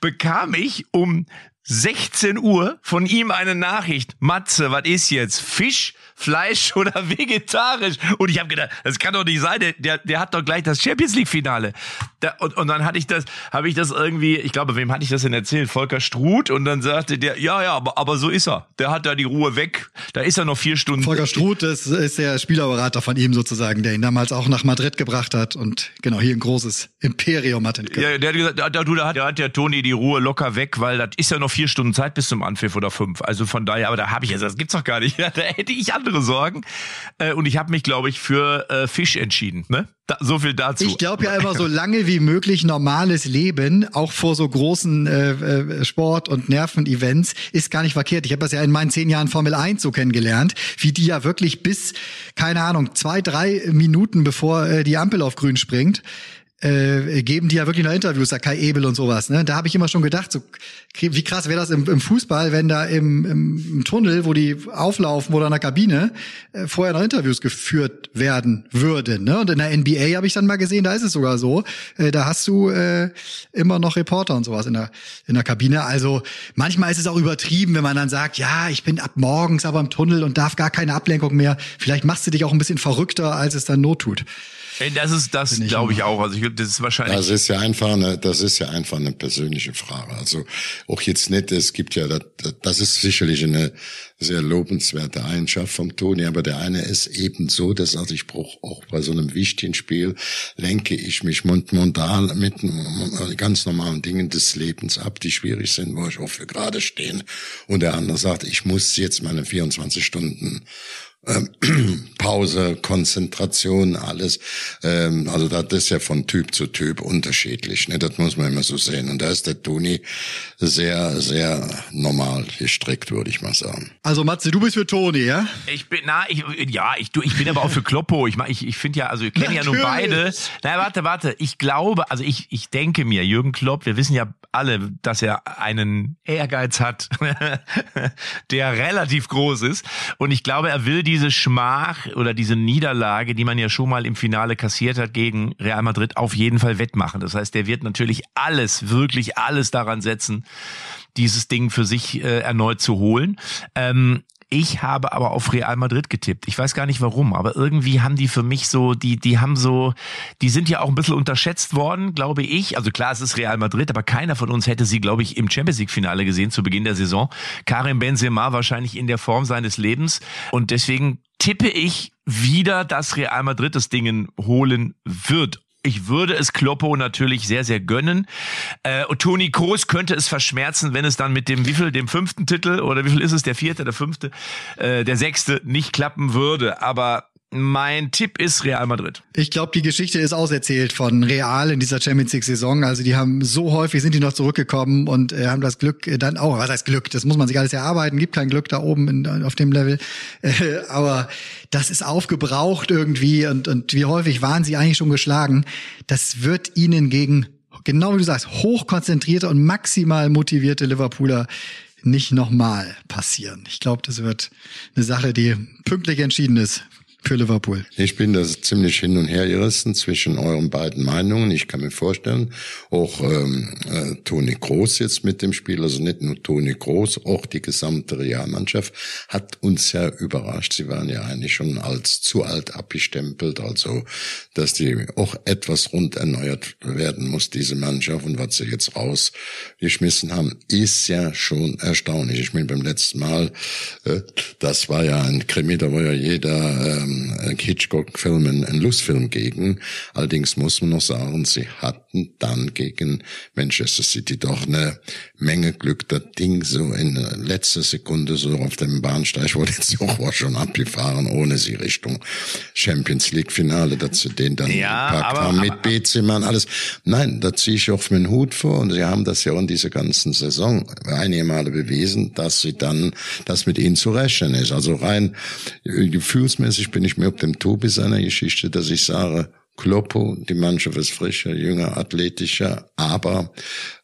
bekam ich um 16 Uhr von ihm eine Nachricht. Matze, was ist jetzt? Fisch, Fleisch oder vegetarisch? Und ich habe gedacht, das kann doch nicht sein. Der, der, der hat doch gleich das Champions League Finale. Da, und, und dann hatte ich das, habe ich das irgendwie, ich glaube, wem hatte ich das denn erzählt? Volker Struth. Und dann sagte der, ja, ja, aber, aber so ist er. Der hat da die Ruhe weg. Da ist er noch vier Stunden. Volker Struth ist, ist der Spielerberater von ihm sozusagen, der ihn damals auch nach Madrid gebracht hat und genau hier ein großes Imperium hat. Ja, der hat gesagt, da, da, da, hat, da hat der Toni die Ruhe locker weg, weil das ist ja noch vier Stunden Zeit bis zum Anpfiff oder fünf. Also von daher, aber da habe ich jetzt, das gibt's doch gar nicht. Da hätte ich andere Sorgen. Äh, und ich habe mich, glaube ich, für äh, Fisch entschieden. Ne? Da, so viel dazu. Ich glaube ja immer so lange wie möglich normales Leben, auch vor so großen äh, äh, Sport- und Nerven-Events, ist gar nicht verkehrt. Ich habe das ja in meinen zehn Jahren Formel 1 so kennengelernt, wie die ja wirklich bis, keine Ahnung, zwei, drei Minuten bevor äh, die Ampel auf grün springt, äh, geben die ja wirklich noch Interviews, da Kai Ebel und sowas. Ne? Da habe ich immer schon gedacht, so wie krass wäre das im, im Fußball, wenn da im, im, Tunnel, wo die auflaufen oder in der Kabine, äh, vorher noch Interviews geführt werden würden. Ne? Und in der NBA habe ich dann mal gesehen, da ist es sogar so. Äh, da hast du äh, immer noch Reporter und sowas in der, in der Kabine. Also manchmal ist es auch übertrieben, wenn man dann sagt, ja, ich bin ab morgens aber im Tunnel und darf gar keine Ablenkung mehr. Vielleicht machst du dich auch ein bisschen verrückter, als es dann Not tut. Das ist das, glaube ich auch. Also ich, das ist wahrscheinlich. Das ist ja einfach eine, das ist ja einfach eine persönliche Frage. Also auch jetzt nicht. Es gibt ja, das, das ist sicherlich eine sehr lobenswerte Eigenschaft vom Toni, aber der eine ist eben so, dass also ich brauche auch bei so einem wichtigen Spiel lenke ich mich montan mit ganz normalen Dingen des Lebens ab, die schwierig sind, wo ich auch für gerade stehen. Und der andere sagt, ich muss jetzt meine 24 Stunden Pause, Konzentration, alles. Ähm, also das ist ja von Typ zu Typ unterschiedlich. Ne? Das muss man immer so sehen. Und da ist der Toni sehr, sehr normal gestrickt, würde ich mal sagen. Also Matze, du bist für Toni, ja? Ich bin, na, ich, ja, ich, du, ich bin aber auch für Kloppo. Ich, ich, ich finde ja, also ich kenne ja nun beide. Na, warte, warte. Ich glaube, also ich, ich denke mir, Jürgen Klopp, wir wissen ja alle, dass er einen Ehrgeiz hat, der relativ groß ist. Und ich glaube, er will die diese Schmach oder diese Niederlage, die man ja schon mal im Finale kassiert hat gegen Real Madrid, auf jeden Fall wettmachen. Das heißt, der wird natürlich alles, wirklich alles daran setzen, dieses Ding für sich äh, erneut zu holen. Ähm, ich habe aber auf Real Madrid getippt. Ich weiß gar nicht warum, aber irgendwie haben die für mich so, die, die haben so, die sind ja auch ein bisschen unterschätzt worden, glaube ich. Also klar, es ist Real Madrid, aber keiner von uns hätte sie, glaube ich, im Champions League Finale gesehen zu Beginn der Saison. Karim Benzema wahrscheinlich in der Form seines Lebens und deswegen tippe ich wieder, dass Real Madrid das Ding holen wird. Ich würde es Kloppo natürlich sehr, sehr gönnen. Äh, Toni Kroos könnte es verschmerzen, wenn es dann mit dem, wie viel, dem fünften Titel oder wie viel ist es, der vierte, der fünfte, äh, der sechste nicht klappen würde. Aber mein Tipp ist Real Madrid. Ich glaube, die Geschichte ist auserzählt von Real in dieser Champions League Saison. Also die haben so häufig sind die noch zurückgekommen und äh, haben das Glück dann auch. Was heißt Glück? Das muss man sich alles erarbeiten. Gibt kein Glück da oben in, auf dem Level. Äh, aber das ist aufgebraucht irgendwie und und wie häufig waren sie eigentlich schon geschlagen? Das wird ihnen gegen genau wie du sagst hochkonzentrierte und maximal motivierte Liverpooler nicht nochmal passieren. Ich glaube, das wird eine Sache, die pünktlich entschieden ist für Liverpool? Ich bin da ziemlich hin und her gerissen zwischen euren beiden Meinungen. Ich kann mir vorstellen, auch ähm, äh, Toni Groß jetzt mit dem Spiel, also nicht nur Toni Groß, auch die gesamte Realmannschaft hat uns ja überrascht. Sie waren ja eigentlich schon als zu alt abgestempelt, also dass die auch etwas rund erneuert werden muss, diese Mannschaft. Und was sie jetzt rausgeschmissen haben, ist ja schon erstaunlich. Ich meine, beim letzten Mal, äh, das war ja ein Krimi, da war ja jeder ähm, ähm, Hitchcock-Filmen einen Lustfilm gegen. Allerdings muss man noch sagen, sie hatten dann gegen Manchester City doch eine Menge Glück. Das Ding so in letzter Sekunde so auf dem Bahnsteig wurde jetzt auch schon abgefahren, ohne sie Richtung Champions League Finale, dass sie den dann ja, gepackt aber, haben mit Benzema alles. Nein, da ziehe ich auf meinen Hut vor und sie haben das ja in dieser ganzen Saison einige Male bewiesen, dass sie dann, dass mit ihnen zu rechnen ist. Also rein gefühlsmäßig bin ich mir auf dem Tobi seiner Geschichte, dass ich sage, Kloppo, die Mannschaft ist frischer, jünger, athletischer, aber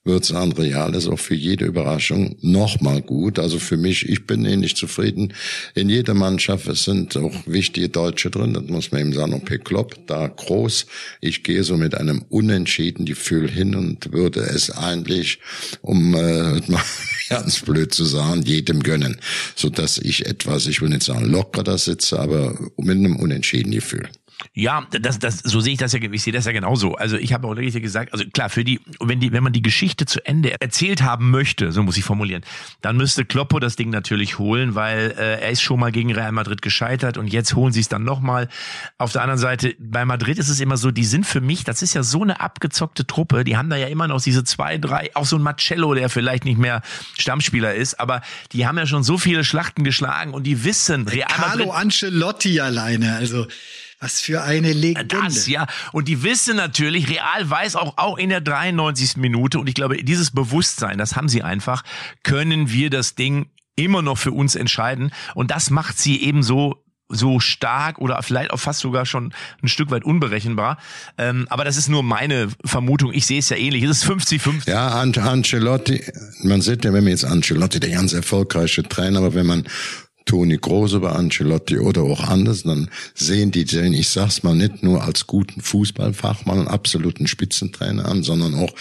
wird sagen, Real ist auch für jede Überraschung nochmal gut. Also für mich, ich bin ähnlich zufrieden. In jeder Mannschaft, es sind auch wichtige Deutsche drin, das muss man eben sagen, okay, Klopp, da groß. Ich gehe so mit einem unentschieden Gefühl hin und würde es eigentlich, um äh, ganz blöd zu sagen, jedem gönnen, so dass ich etwas, ich will nicht sagen locker da sitze, aber mit einem unentschieden Gefühl. Ja, das, das, so sehe ich das ja, ich sehe das ja genauso. Also ich habe auch richtig gesagt, also klar, für die, wenn die, wenn man die Geschichte zu Ende erzählt haben möchte, so muss ich formulieren, dann müsste Kloppo das Ding natürlich holen, weil äh, er ist schon mal gegen Real Madrid gescheitert und jetzt holen sie es dann nochmal. Auf der anderen Seite, bei Madrid ist es immer so, die sind für mich, das ist ja so eine abgezockte Truppe, die haben da ja immer noch diese zwei, drei, auch so ein Marcello, der vielleicht nicht mehr Stammspieler ist, aber die haben ja schon so viele Schlachten geschlagen und die wissen, Real Madrid. Carlo Ancelotti alleine, also was für eine Legende. Das, ja. Und die wissen natürlich, Real weiß auch, auch in der 93. Minute, und ich glaube, dieses Bewusstsein, das haben sie einfach, können wir das Ding immer noch für uns entscheiden. Und das macht sie eben so so stark oder vielleicht auch fast sogar schon ein Stück weit unberechenbar. Ähm, aber das ist nur meine Vermutung. Ich sehe es ja ähnlich. Es ist 50-50. Ja, Ancelotti, man sieht ja, wenn man jetzt Ancelotti, der ganz erfolgreiche Trainer, aber wenn man Toni Große bei Ancelotti oder auch anders, dann sehen die den, ich sag's mal, nicht nur als guten Fußballfachmann und absoluten Spitzentrainer an, sondern auch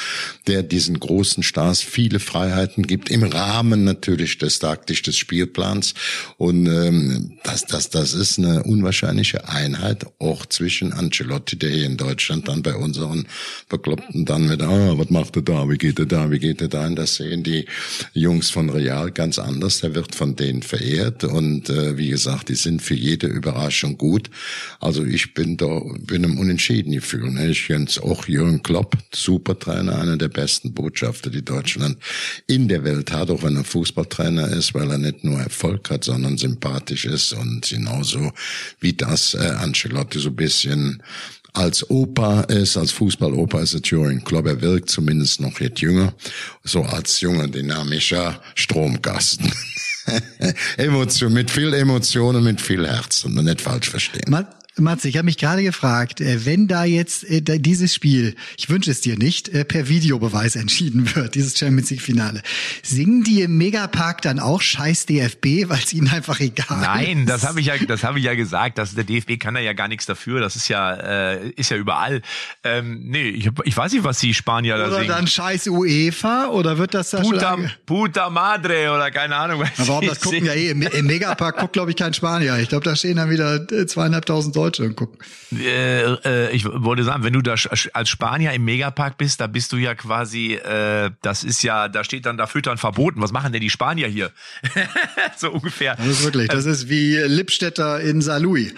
der diesen großen Stars viele Freiheiten gibt, im Rahmen natürlich des taktisch des Spielplans. Und ähm, das, das, das ist eine unwahrscheinliche Einheit, auch zwischen Ancelotti, der hier in Deutschland dann bei unseren Bekloppten dann mit, ah, was macht er da, wie geht er da, wie geht er da? Und das sehen die Jungs von Real ganz anders. Der wird von denen verehrt und äh, wie gesagt, die sind für jede Überraschung gut. Also ich bin da, bin im Unentschieden Gefühl. Ne? Ich kenne auch Jürgen Klopp, super Trainer, einer der besten Botschafter, die Deutschland in der Welt hat, auch wenn er Fußballtrainer ist, weil er nicht nur Erfolg hat, sondern sympathisch ist und genauso wie das äh, Ancelotti so bisschen als Opa ist, als Fußballopa ist er Jürgen Klopp. Er wirkt zumindest noch jetzt jünger, so als junger, dynamischer Stromkasten. Emotion, mit viel Emotionen, mit viel Herzen, nicht falsch verstehen. Man Matze, ich habe mich gerade gefragt, äh, wenn da jetzt äh, dieses Spiel, ich wünsche es dir nicht, äh, per Videobeweis entschieden wird, dieses Champions League Finale, singen die im Megapark dann auch Scheiß DFB, weil es ihnen einfach egal Nein, ist? das habe ich ja, das habe ich ja gesagt, dass der DFB kann da ja gar nichts dafür. Das ist ja, äh, ist ja überall. Ähm, nee, ich, ich weiß nicht, was die Spanier da Oder singen. dann Scheiß UEFA oder wird das da Puta, schon... Puta Madre oder keine Ahnung. Was Aber warum das gucken ja eh, im, im Megapark guckt glaube ich kein Spanier. Ich glaube, da stehen dann wieder zweieinhalbtausend Deutsche und gucken. Äh, äh, ich wollte sagen, wenn du da als Spanier im Megapark bist, da bist du ja quasi, äh, das ist ja, da steht dann da Füttern verboten. Was machen denn die Spanier hier? so ungefähr. Das ist wirklich, das ist wie Lippstädter in Saarlouis.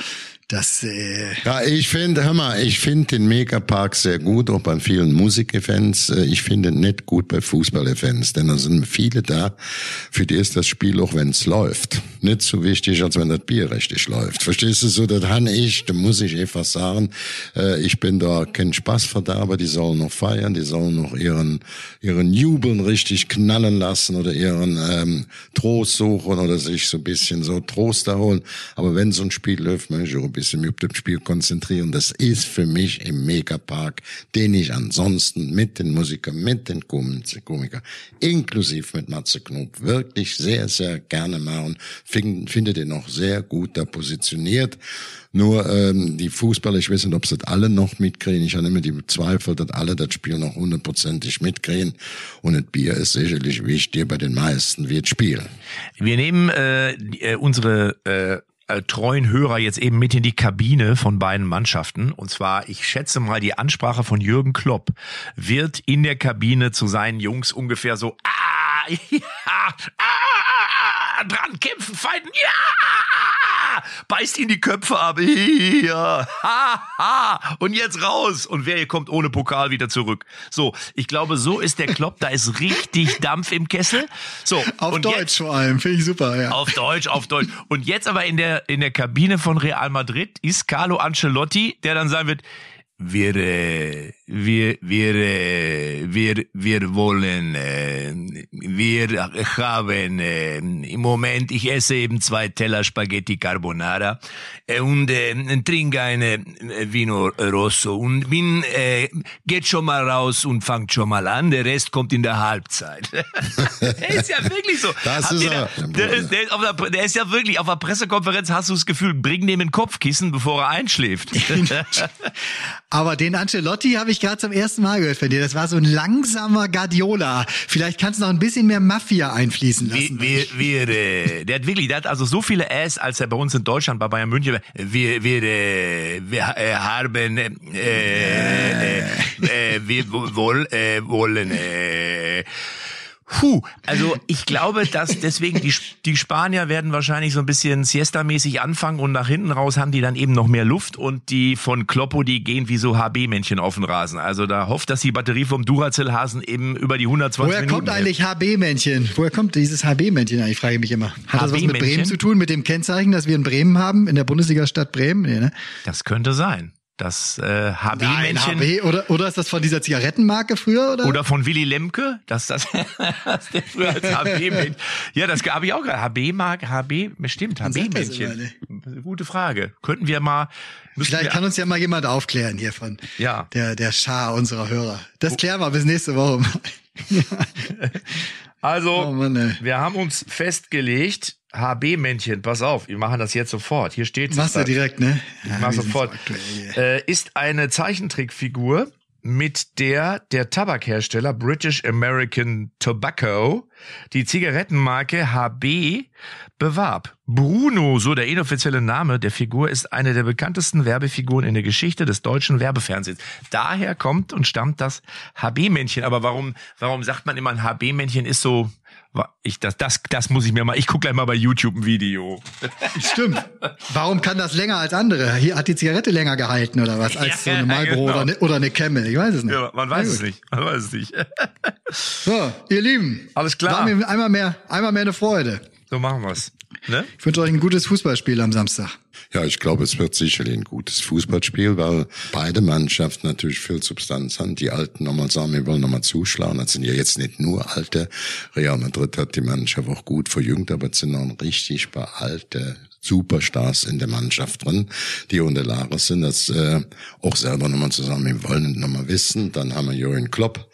Das, äh, Ja, ich finde, hör mal, ich finde den Megapark sehr gut, auch bei vielen Musikevents. Äh, Ich finde nicht gut bei Fußballevents, denn da sind viele da, für die ist das Spiel auch, wenn es läuft, nicht so wichtig, als wenn das Bier richtig läuft. Verstehst du so, das han ich, da muss ich einfach sagen, äh, ich bin da kein Spaßverderber, die sollen noch feiern, die sollen noch ihren, ihren Jubeln richtig knallen lassen oder ihren ähm, Trost suchen oder sich so ein bisschen so Trost erholen. Aber wenn so ein Spiel läuft, möchte ich bisschen mich auf Spiel konzentrieren. Das ist für mich im Megapark, den ich ansonsten mit den Musikern, mit den Komikern, inklusiv mit Matze Knob, wirklich sehr, sehr gerne mache und find, finde den auch sehr gut da positioniert. Nur ähm, die Fußballer, ich weiß nicht, ob sie das alle noch mitkriegen. Ich habe immer die Zweifel, dass alle das Spiel noch hundertprozentig mitkriegen. Und das Bier ist sicherlich wichtig, bei den meisten wird Spiel. Wir nehmen äh, äh, unsere äh, äh, treuen Hörer jetzt eben mit in die Kabine von beiden Mannschaften. Und zwar, ich schätze mal, die Ansprache von Jürgen Klopp wird in der Kabine zu seinen Jungs ungefähr so, ah, ja, ah, ah, dran kämpfen, fighten, ja, beißt ihn die Köpfe ab, ja, ha, ha, und jetzt raus. Und wer hier kommt ohne Pokal wieder zurück. So, ich glaube, so ist der Klopp, da ist richtig Dampf im Kessel. So, auf Deutsch jetzt, vor allem, finde ich super, ja. auf Deutsch, auf Deutsch. Und jetzt aber in der, in der Kabine von Real Madrid ist Carlo Ancelotti, der dann sagen wird, wir, äh, wir, wir, äh, wir, wir wollen, äh, wir haben äh, im Moment, ich esse eben zwei Teller Spaghetti Carbonara und äh, trinke eine Vino Rosso und bin, äh, geht schon mal raus und fangt schon mal an, der Rest kommt in der Halbzeit. der ist ja wirklich so. Das Habt ist da- Der, der, der, der ist ja wirklich, auf der Pressekonferenz hast du das Gefühl, bring dem ein Kopfkissen, bevor er einschläft. Aber den Ancelotti habe ich gerade zum ersten Mal gehört von dir. Das war so ein langsamer Guardiola. Vielleicht kannst du noch ein bisschen mehr Mafia einfließen Wir, lassen. wir, wir, äh, der hat wirklich, der hat also so viele Äs, als er bei uns in Deutschland bei Bayern München war. Wir, wir, äh, wir äh, haben, äh, äh, äh, wir woll, äh, wollen, äh, Puh, also ich glaube, dass deswegen die, die Spanier werden wahrscheinlich so ein bisschen Siesta-mäßig anfangen und nach hinten raus haben die dann eben noch mehr Luft und die von Kloppo, die gehen wie so HB-Männchen auf den Rasen. Also da hofft, dass die Batterie vom Duracell-Hasen eben über die 120 Woher Minuten kommt eigentlich HB-Männchen? Woher kommt dieses HB-Männchen eigentlich, frage ich mich immer. Hat das was mit? Bremen zu tun, mit dem Kennzeichen, das wir in Bremen haben, in der Bundesliga-Stadt Bremen? Nee, ne? Das könnte sein. Das äh, HB-Männchen HB, oder, oder ist das von dieser Zigarettenmarke früher? Oder? oder von Willy Lemke, dass das dass der früher als HB-Männchen. Ja, das habe ich auch gerade. HB-Mark, HB, bestimmt, das HB-Männchen. Gute Frage. Könnten wir mal. Vielleicht wir, kann uns ja mal jemand aufklären hier von Ja. der, der Schar unserer Hörer. Das klären wir bis nächste Woche mal. Also, Oh Mann, wir haben uns festgelegt, HB-Männchen, pass auf, wir machen das jetzt sofort. Hier steht Machst du direkt, ne? Ich mach sofort. Äh, ist eine Zeichentrickfigur, mit der der Tabakhersteller British American Tobacco die Zigarettenmarke HB bewarb. Bruno, so der inoffizielle Name der Figur, ist eine der bekanntesten Werbefiguren in der Geschichte des deutschen Werbefernsehens. Daher kommt und stammt das HB-Männchen. Aber warum, warum sagt man immer ein HB-Männchen ist so, ich, das, das, das muss ich mir mal, ich gucke gleich mal bei YouTube ein Video. Stimmt. Warum kann das länger als andere? Hier hat die Zigarette länger gehalten oder was, als so Ja, eine Marlboro genau. oder, eine, oder eine Camel. Ich weiß es nicht. Ja, man weiß es nicht. Man weiß es nicht. So, ihr Lieben. Alles klar. War mir einmal mehr, einmal mehr eine Freude. So machen wir's. Ne? Ich wünsche euch ein gutes Fußballspiel am Samstag. Ja, ich glaube, es wird sicherlich ein gutes Fußballspiel, weil beide Mannschaften natürlich viel Substanz haben. Die Alten nochmal sagen, wir wollen nochmal zuschlagen. Das sind ja jetzt nicht nur Alte. Real Madrid hat die Mannschaft auch gut verjüngt, aber es sind noch richtig paar Alte, Superstars in der Mannschaft drin, die unter Lares sind, das äh, auch selber nochmal zusammen wollen und nochmal wissen. Dann haben wir Jürgen Klopp,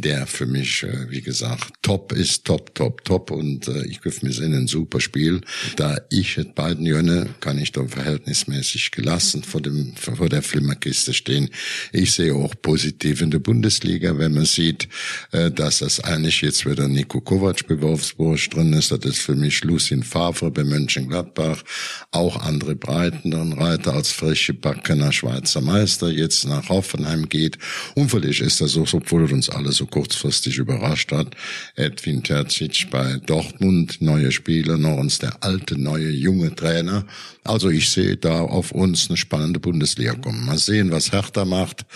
der für mich, äh, wie gesagt, top ist, top, top, top und äh, ich köpfe mir sehen, ein super Spiel. Da ich et beiden Jönne kann ich da verhältnismäßig gelassen vor dem vor der Flimmerkiste stehen. Ich sehe auch positiv in der Bundesliga, wenn man sieht, äh, dass das eigentlich jetzt wieder Nico Kovac bei Wolfsburg drin ist. Das ist für mich Lucien Favre bei Mönchengladbach. Auch andere breiteren Reiter als frische Backener Schweizer Meister jetzt nach Hoffenheim geht. Vielleicht ist das so, obwohl uns alle so kurzfristig überrascht hat. Edwin Terzic bei Dortmund, neue Spieler, noch uns der alte, neue, junge Trainer. Also ich sehe da auf uns eine spannende Bundesliga kommen. Mal sehen, was Hertha macht.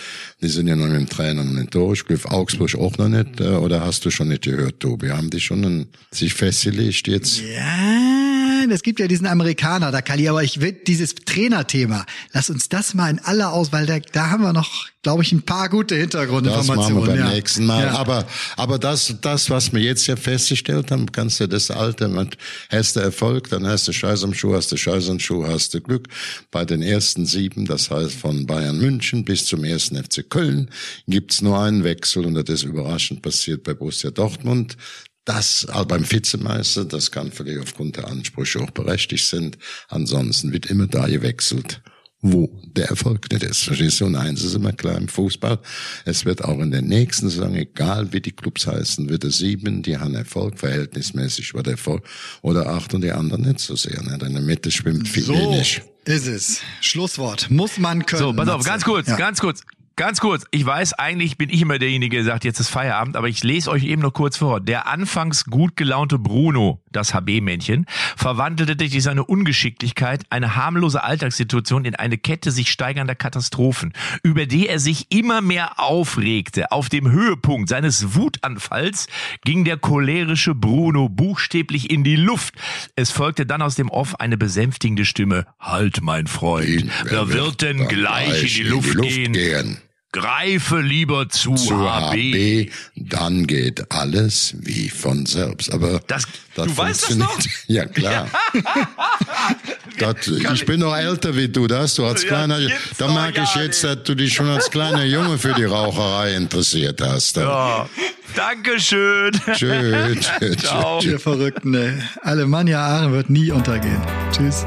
Die sind ja noch mit dem Trainer noch nicht durch. Glück Augsburg auch noch nicht. Äh, oder hast du schon nicht gehört, Tobi? Haben die schon einen, sich festgelegt jetzt? Ja, es gibt ja diesen Amerikaner, da Kali, aber ich will dieses Trainerthema. Lass uns das mal in aller aus, weil da, da haben wir noch, glaube ich, ein paar gute Hintergrundinformationen. Das machen wir beim ja. nächsten Mal. Ja. Aber, aber das, das, was wir jetzt ja festgestellt haben, kannst du das Alte, mit, hast du Erfolg, dann hast du Scheiß am Schuh, hast du Scheiß am Schuh, hast du Glück. Bei den ersten sieben, das heißt von Bayern München bis zum ersten FC Köln, gibt's nur einen Wechsel und das ist überraschend passiert bei Borussia Dortmund. Das also beim Vizemeister, das kann vielleicht aufgrund der Ansprüche auch berechtigt sind. Ansonsten wird immer da gewechselt, wo der Erfolg nicht ist. Verstehst du? Und eins ist immer klar im Fußball. Es wird auch in der nächsten Saison, egal wie die Clubs heißen, wird es sieben, die haben Erfolg, verhältnismäßig war der Erfolg, oder acht und die anderen nicht so sehr. Ne? In der Mitte schwimmt viel So wenig. ist es. Schlusswort. Muss man können. So, pass auf, ganz kurz, Ja. ganz kurz. Ganz kurz, ich weiß, eigentlich bin ich immer derjenige, der sagt, jetzt ist Feierabend, aber ich lese euch eben noch kurz vor. Der anfangs gut gelaunte Bruno, das HB-Männchen, verwandelte durch seine Ungeschicklichkeit eine harmlose Alltagssituation in eine Kette sich steigernder Katastrophen, über die er sich immer mehr aufregte. Auf dem Höhepunkt seines Wutanfalls ging der cholerische Bruno buchstäblich in die Luft. Es folgte dann aus dem Off eine besänftigende Stimme. Halt, mein Freund, wer wird denn gleich in die Luft, gehen? gehen? Greife lieber zu, zu HB. HB, dann geht alles wie von selbst. Aber Das- du weißt das funktioniert- Ja, klar. das, ich bin noch älter wie du, das du als Ja, kleiner, da merke ich jetzt, nicht. dass du dich schon als kleiner Junge für die Raucherei interessiert hast. Ja. Dankeschön. Tschö, Ciao. Ihr Verrückten, ey. Alemannia Aachen wird nie untergehen. Tschüss.